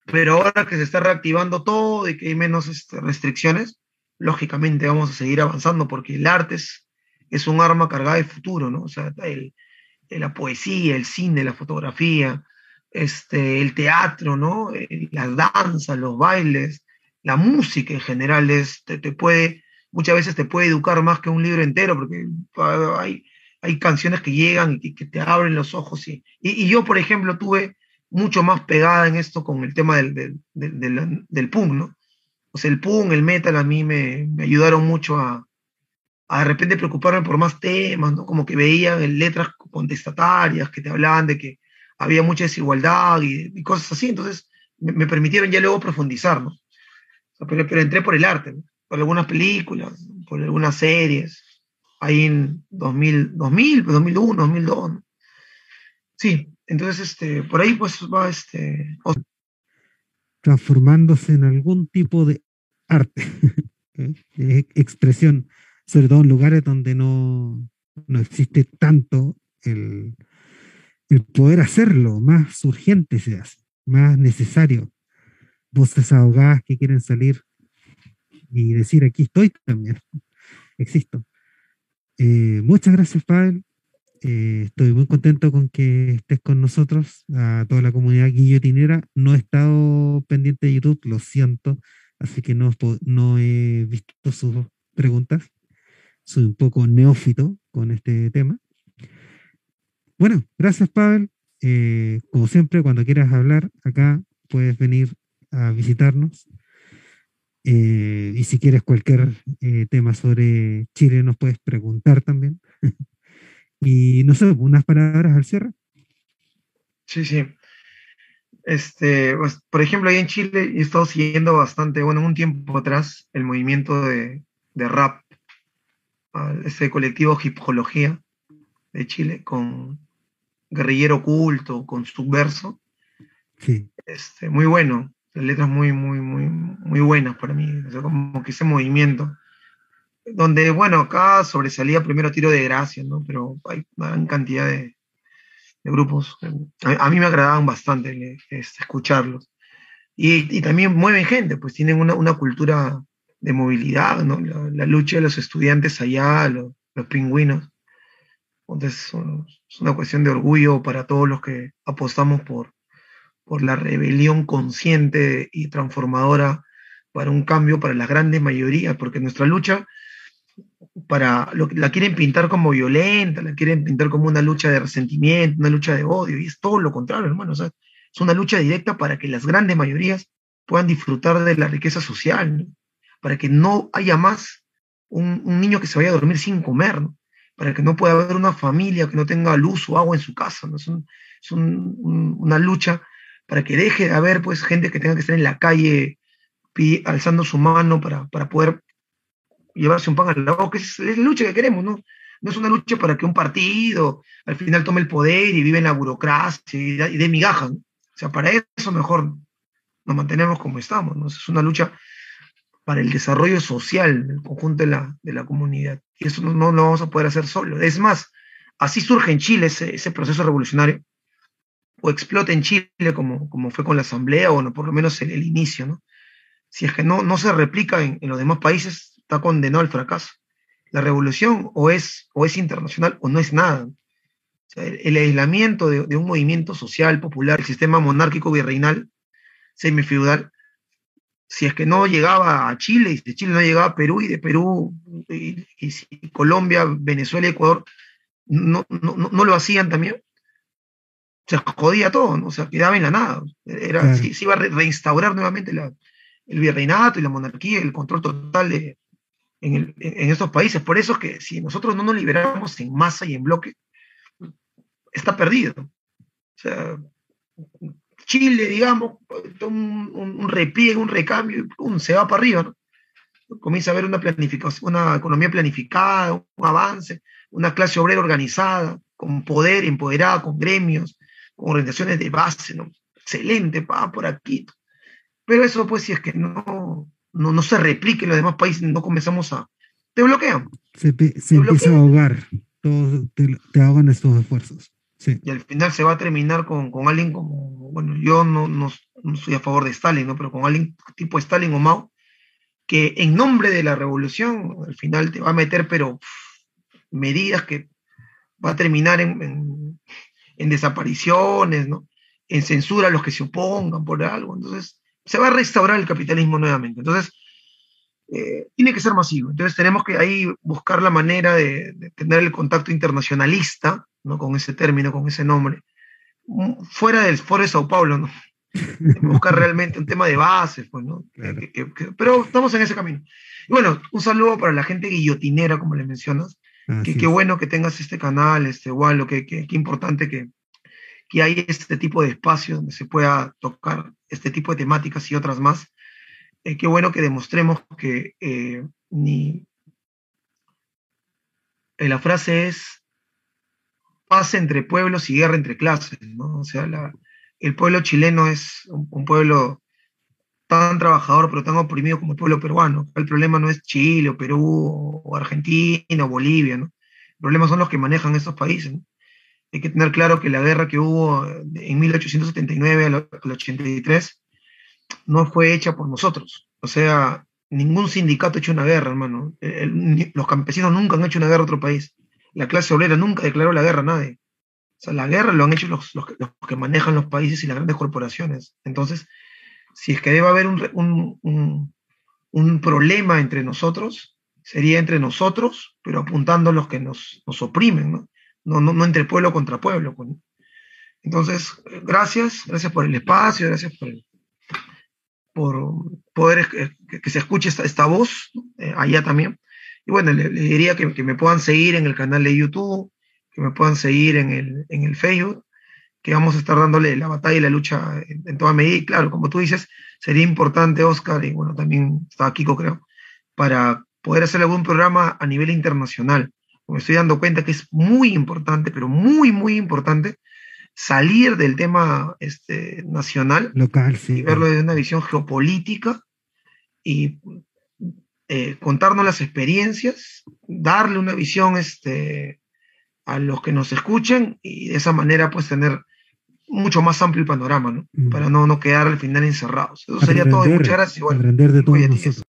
pero ahora que se está reactivando todo y que hay menos este, restricciones, lógicamente vamos a seguir avanzando porque el arte es, un arma cargada de futuro, ¿no? O sea, la poesía, el cine, la fotografía, este, el teatro, ¿no? Las danzas, los bailes, la música en general es, te, puede, muchas veces te puede educar más que un libro entero, porque hay, hay canciones que llegan y que, te abren los ojos. Y, y, yo, por ejemplo, tuve mucho más pegada en esto con el tema del, del, del, del punk, ¿no? O sea, el punk, el metal a mí me, me ayudaron mucho a, a de repente preocuparme por más temas, ¿no? Como que veía letras contestatarias que te hablaban de que había mucha desigualdad y, cosas así, entonces me, me, permitieron ya luego profundizar, ¿no? Pero, entré por el arte, por algunas películas, por algunas series, ahí en 2000, 2000 2001, 2002. Sí, entonces este, por ahí pues va este... Transformándose en algún tipo de arte, ¿eh? expresión, sobre todo en lugares donde no, no existe tanto el, el poder hacerlo, más urgente se hace, más necesario. Voces ahogadas que quieren salir y decir aquí estoy también, existo. Eh, muchas gracias, Pavel. Eh, estoy muy contento con que estés con nosotros, a toda la comunidad guillotinera. No he estado pendiente de YouTube, lo siento, así que no, no he visto sus preguntas. Soy un poco neófito con este tema. Bueno, gracias, Pavel. Eh, como siempre, cuando quieras hablar acá, puedes venir a visitarnos. Eh, y si quieres cualquier eh, tema sobre Chile, nos puedes preguntar también. y no sé, unas palabras al cierre. Sí, sí. Este, pues, por ejemplo, ahí en Chile he estado siguiendo bastante, bueno, un tiempo atrás, el movimiento de, rap, ese colectivo Hipología de Chile, con Guerrillero Oculto, con Subverso. Sí. Este, muy bueno letras muy, muy, muy, muy buenas para mí, como que ese movimiento, donde, bueno, acá sobresalía primero Tiro de Gracia, ¿no? Pero hay una gran cantidad de, grupos, a, mí me agradaban bastante este, escucharlos. Y, también mueven gente, pues tienen una, cultura de movilidad, ¿no? La, lucha de los estudiantes allá, los, pingüinos. Entonces, es una cuestión de orgullo para todos los que apostamos por, por la rebelión consciente y transformadora para un cambio para las grandes mayorías, porque nuestra lucha para lo, la quieren pintar como violenta, la quieren pintar como una lucha de resentimiento, una lucha de odio, y es todo lo contrario, hermano. es una lucha directa para que las grandes mayorías puedan disfrutar de la riqueza social, para que no haya más un, niño que se vaya a dormir sin comer, para que no pueda haber una familia que no tenga luz o agua en su casa. ¿no? Es, una lucha para que deje de haber pues gente que tenga que estar en la calle alzando su mano para, poder llevarse un pan a la boca. Es, la lucha que queremos, ¿no? No es una lucha para que un partido al final tome el poder y vive en la burocracia y, dé migajas. O sea, para eso mejor nos mantenemos como estamos. ¿no? Es una lucha para el desarrollo social del conjunto de la, de la comunidad. Y eso no, no, lo vamos a poder hacer solo. Es más, así surge en Chile ese proceso revolucionario o explote en Chile como, como fue con la Asamblea, o no, por lo menos en el inicio, ¿no? Si es que no, no se replica en, los demás países, está condenado al fracaso. La revolución o es, o es internacional o no es nada. el, aislamiento de, un movimiento social, popular, el sistema monárquico virreinal, semifeudal, si es que no llegaba a Chile, y si Chile no llegaba a Perú, y de Perú, y, Colombia, Venezuela Ecuador, no, no, no, lo hacían también, se jodía todo, ¿no? o sea, quedaba en la nada. Era, se, iba a reinstaurar nuevamente el virreinato y la monarquía, el control total de, en, estos países. Por eso es que si nosotros no nos liberamos en masa y en bloque, está perdido. O sea, Chile, digamos, un, un, repliegue, un recambio, se va para arriba, ¿no? Comienza a haber una planificación, una economía planificada, un avance, una clase obrera organizada, con poder, empoderada, con gremios, con organizaciones de base, ¿no? Excelente, va por aquí. Pero eso, pues, si es que no, no, se replique en los demás países, no comenzamos a. Te bloquean. Se, empieza a ahogar, todos te, ahogan estos esfuerzos. Y al final se va a terminar con, alguien como, bueno, yo no, no, no, estoy a favor de Stalin, ¿no? pero con alguien tipo Stalin o Mao, que en nombre de la revolución, al final te va a meter, pero medidas que va a terminar en, en desapariciones, ¿no? en censura a los que se opongan por algo. Entonces, se va a restaurar el capitalismo nuevamente. Entonces, eh, tiene que ser masivo. Entonces, tenemos que ahí buscar la manera de, tener el contacto internacionalista, ¿no? con ese término, con ese nombre, mm, fuera del Foro de Sao Paulo, ¿no? buscar realmente un tema de base, pues, ¿no? pero estamos en ese camino. Y bueno, un saludo para la gente guillotinera, como le mencionas, qué bueno que tengas este canal, este igual, qué que, importante que, que hay este tipo de espacios donde se pueda tocar este tipo de temáticas y otras más. eh, qué bueno que demostremos que eh, ni... Eh, la frase es paz entre pueblos y guerra entre clases, ¿no? O sea, la, el pueblo chileno es un, un, pueblo tan trabajador pero tan oprimido como el pueblo peruano. El problema no es Chile o Perú o Argentina o Bolivia, ¿no? El problema son los que manejan esos países, ¿no? Hay que tener claro que la guerra que hubo en 1879 al, 83 no fue hecha por nosotros. O sea, ningún sindicato ha hecho una guerra, hermano. El, los campesinos nunca han hecho una guerra a otro país. La clase obrera nunca declaró la guerra a nadie. O sea, la guerra lo han hecho los, los, los que manejan los países y las grandes corporaciones. Entonces, si es que debe haber un, un, un, problema entre nosotros, sería entre nosotros, pero apuntando a los que nos, nos oprimen, ¿no? No, no, entre pueblo contra pueblo. Pues. Entonces, gracias, gracias por el espacio, gracias por, por poder que, que, se escuche esta, esta voz eh, allá también. Y bueno, le, le diría que, que, me puedan seguir en el canal de YouTube, que me puedan seguir en el, en el Facebook, que vamos a estar dándole la batalla y la lucha en, en, toda medida. Y claro, como tú dices, sería importante, Oscar, y bueno, también está Kiko, creo, para poder hacer algún programa a nivel internacional me estoy dando cuenta que es muy importante, pero muy, muy importante, salir del tema este, nacional Local, sí. y verlo desde una visión geopolítica y eh, contarnos las experiencias, darle una visión este, a los que nos escuchen y de esa manera pues tener mucho más amplio el panorama, ¿no? Mm. Para no, no quedar al final encerrados. Eso sería todo muchas gracias. Bueno, de todos.